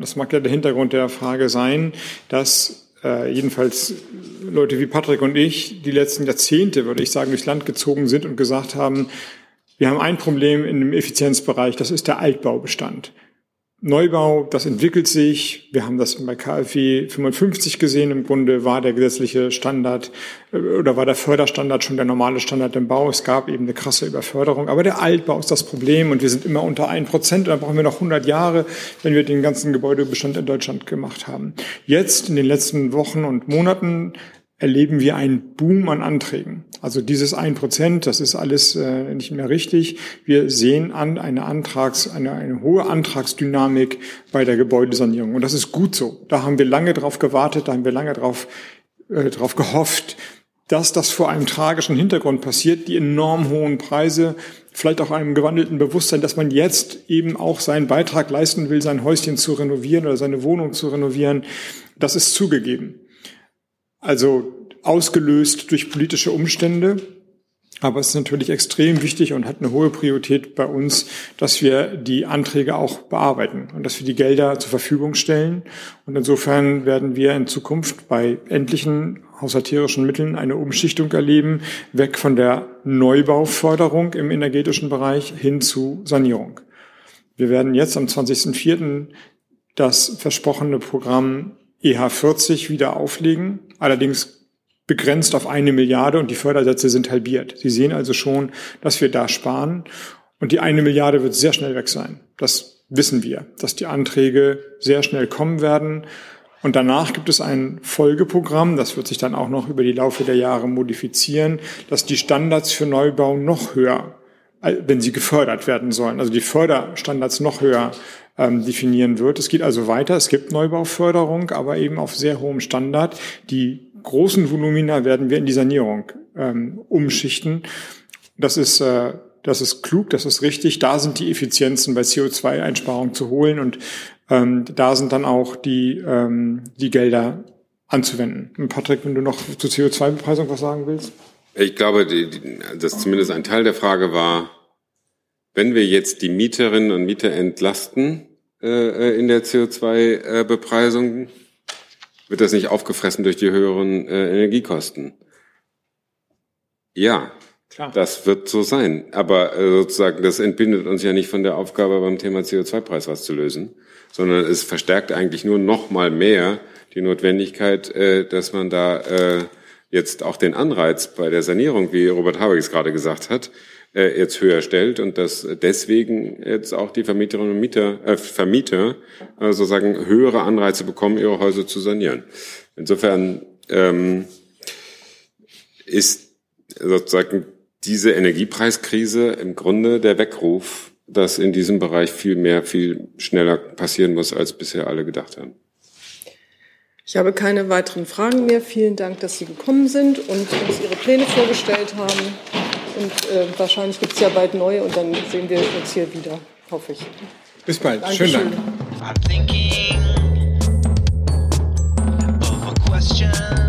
das mag ja der Hintergrund der Frage sein, dass äh, jedenfalls Leute wie Patrick und ich die letzten Jahrzehnte, würde ich sagen, durchs Land gezogen sind und gesagt haben, wir haben ein Problem in dem Effizienzbereich, das ist der Altbaubestand. Neubau, das entwickelt sich. Wir haben das bei KfW 55 gesehen. Im Grunde war der gesetzliche Standard äh, oder war der Förderstandard schon der normale Standard im Bau. Es gab eben eine krasse Überförderung. Aber der Altbau ist das Problem und wir sind immer unter ein Prozent. Da brauchen wir noch 100 Jahre, wenn wir den ganzen Gebäudebestand in Deutschland gemacht haben. Jetzt in den letzten Wochen und Monaten erleben wir einen Boom an Anträgen. Also dieses ein Prozent, das ist alles äh, nicht mehr richtig. Wir sehen an eine Antrags, eine, eine hohe Antragsdynamik bei der Gebäudesanierung. Und das ist gut so. Da haben wir lange drauf gewartet, da haben wir lange drauf, äh, drauf gehofft, dass das vor einem tragischen Hintergrund passiert, die enorm hohen Preise, vielleicht auch einem gewandelten Bewusstsein, dass man jetzt eben auch seinen Beitrag leisten will, sein Häuschen zu renovieren oder seine Wohnung zu renovieren. Das ist zugegeben. Also ausgelöst durch politische Umstände. Aber es ist natürlich extrem wichtig und hat eine hohe Priorität bei uns, dass wir die Anträge auch bearbeiten und dass wir die Gelder zur Verfügung stellen. Und insofern werden wir in Zukunft bei endlichen haushalterischen Mitteln eine Umschichtung erleben, weg von der Neubauförderung im energetischen Bereich hin zu Sanierung. Wir werden jetzt am 20.04. das versprochene Programm EH40 wieder auflegen, allerdings begrenzt auf eine Milliarde und die Fördersätze sind halbiert. Sie sehen also schon, dass wir da sparen und die eine Milliarde wird sehr schnell weg sein. Das wissen wir, dass die Anträge sehr schnell kommen werden. Und danach gibt es ein Folgeprogramm, das wird sich dann auch noch über die Laufe der Jahre modifizieren, dass die Standards für Neubau noch höher, äh, wenn sie gefördert werden sollen, also die Förderstandards noch höher ähm, definieren wird. Es geht also weiter. Es gibt Neubauförderung, aber eben auf sehr hohem Standard. Die großen Volumina werden wir in die Sanierung ähm, umschichten. Das ist, äh, das ist klug, das ist richtig. Da sind die Effizienzen bei CO2-Einsparung zu holen und ähm, da sind dann auch die, ähm, die Gelder anzuwenden. Und Patrick, wenn du noch zur CO2-Bepreisung was sagen willst? Ich glaube, die, die, dass zumindest ein Teil der Frage war, wenn wir jetzt die Mieterinnen und Mieter entlasten äh, in der CO2-Bepreisung, wird das nicht aufgefressen durch die höheren äh, Energiekosten? Ja, Klar. das wird so sein. Aber äh, sozusagen, das entbindet uns ja nicht von der Aufgabe, beim Thema CO2-Preis was zu lösen, sondern es verstärkt eigentlich nur noch mal mehr die Notwendigkeit, äh, dass man da äh, jetzt auch den Anreiz bei der Sanierung, wie Robert Habeck es gerade gesagt hat, äh, jetzt höher stellt und dass deswegen jetzt auch die Vermieterinnen und Mieter, äh, Vermieter äh, sozusagen höhere Anreize bekommen, ihre Häuser zu sanieren. Insofern ähm, ist sozusagen diese Energiepreiskrise im Grunde der Weckruf, dass in diesem Bereich viel mehr, viel schneller passieren muss, als bisher alle gedacht haben. Ich habe keine weiteren Fragen mehr. Vielen Dank, dass Sie gekommen sind und uns Ihre Pläne vorgestellt haben und äh, wahrscheinlich gibt es ja bald neue und dann sehen wir uns hier wieder, hoffe ich. Bis bald. Dankeschön. Schönen Dank. I'm thinking of a question.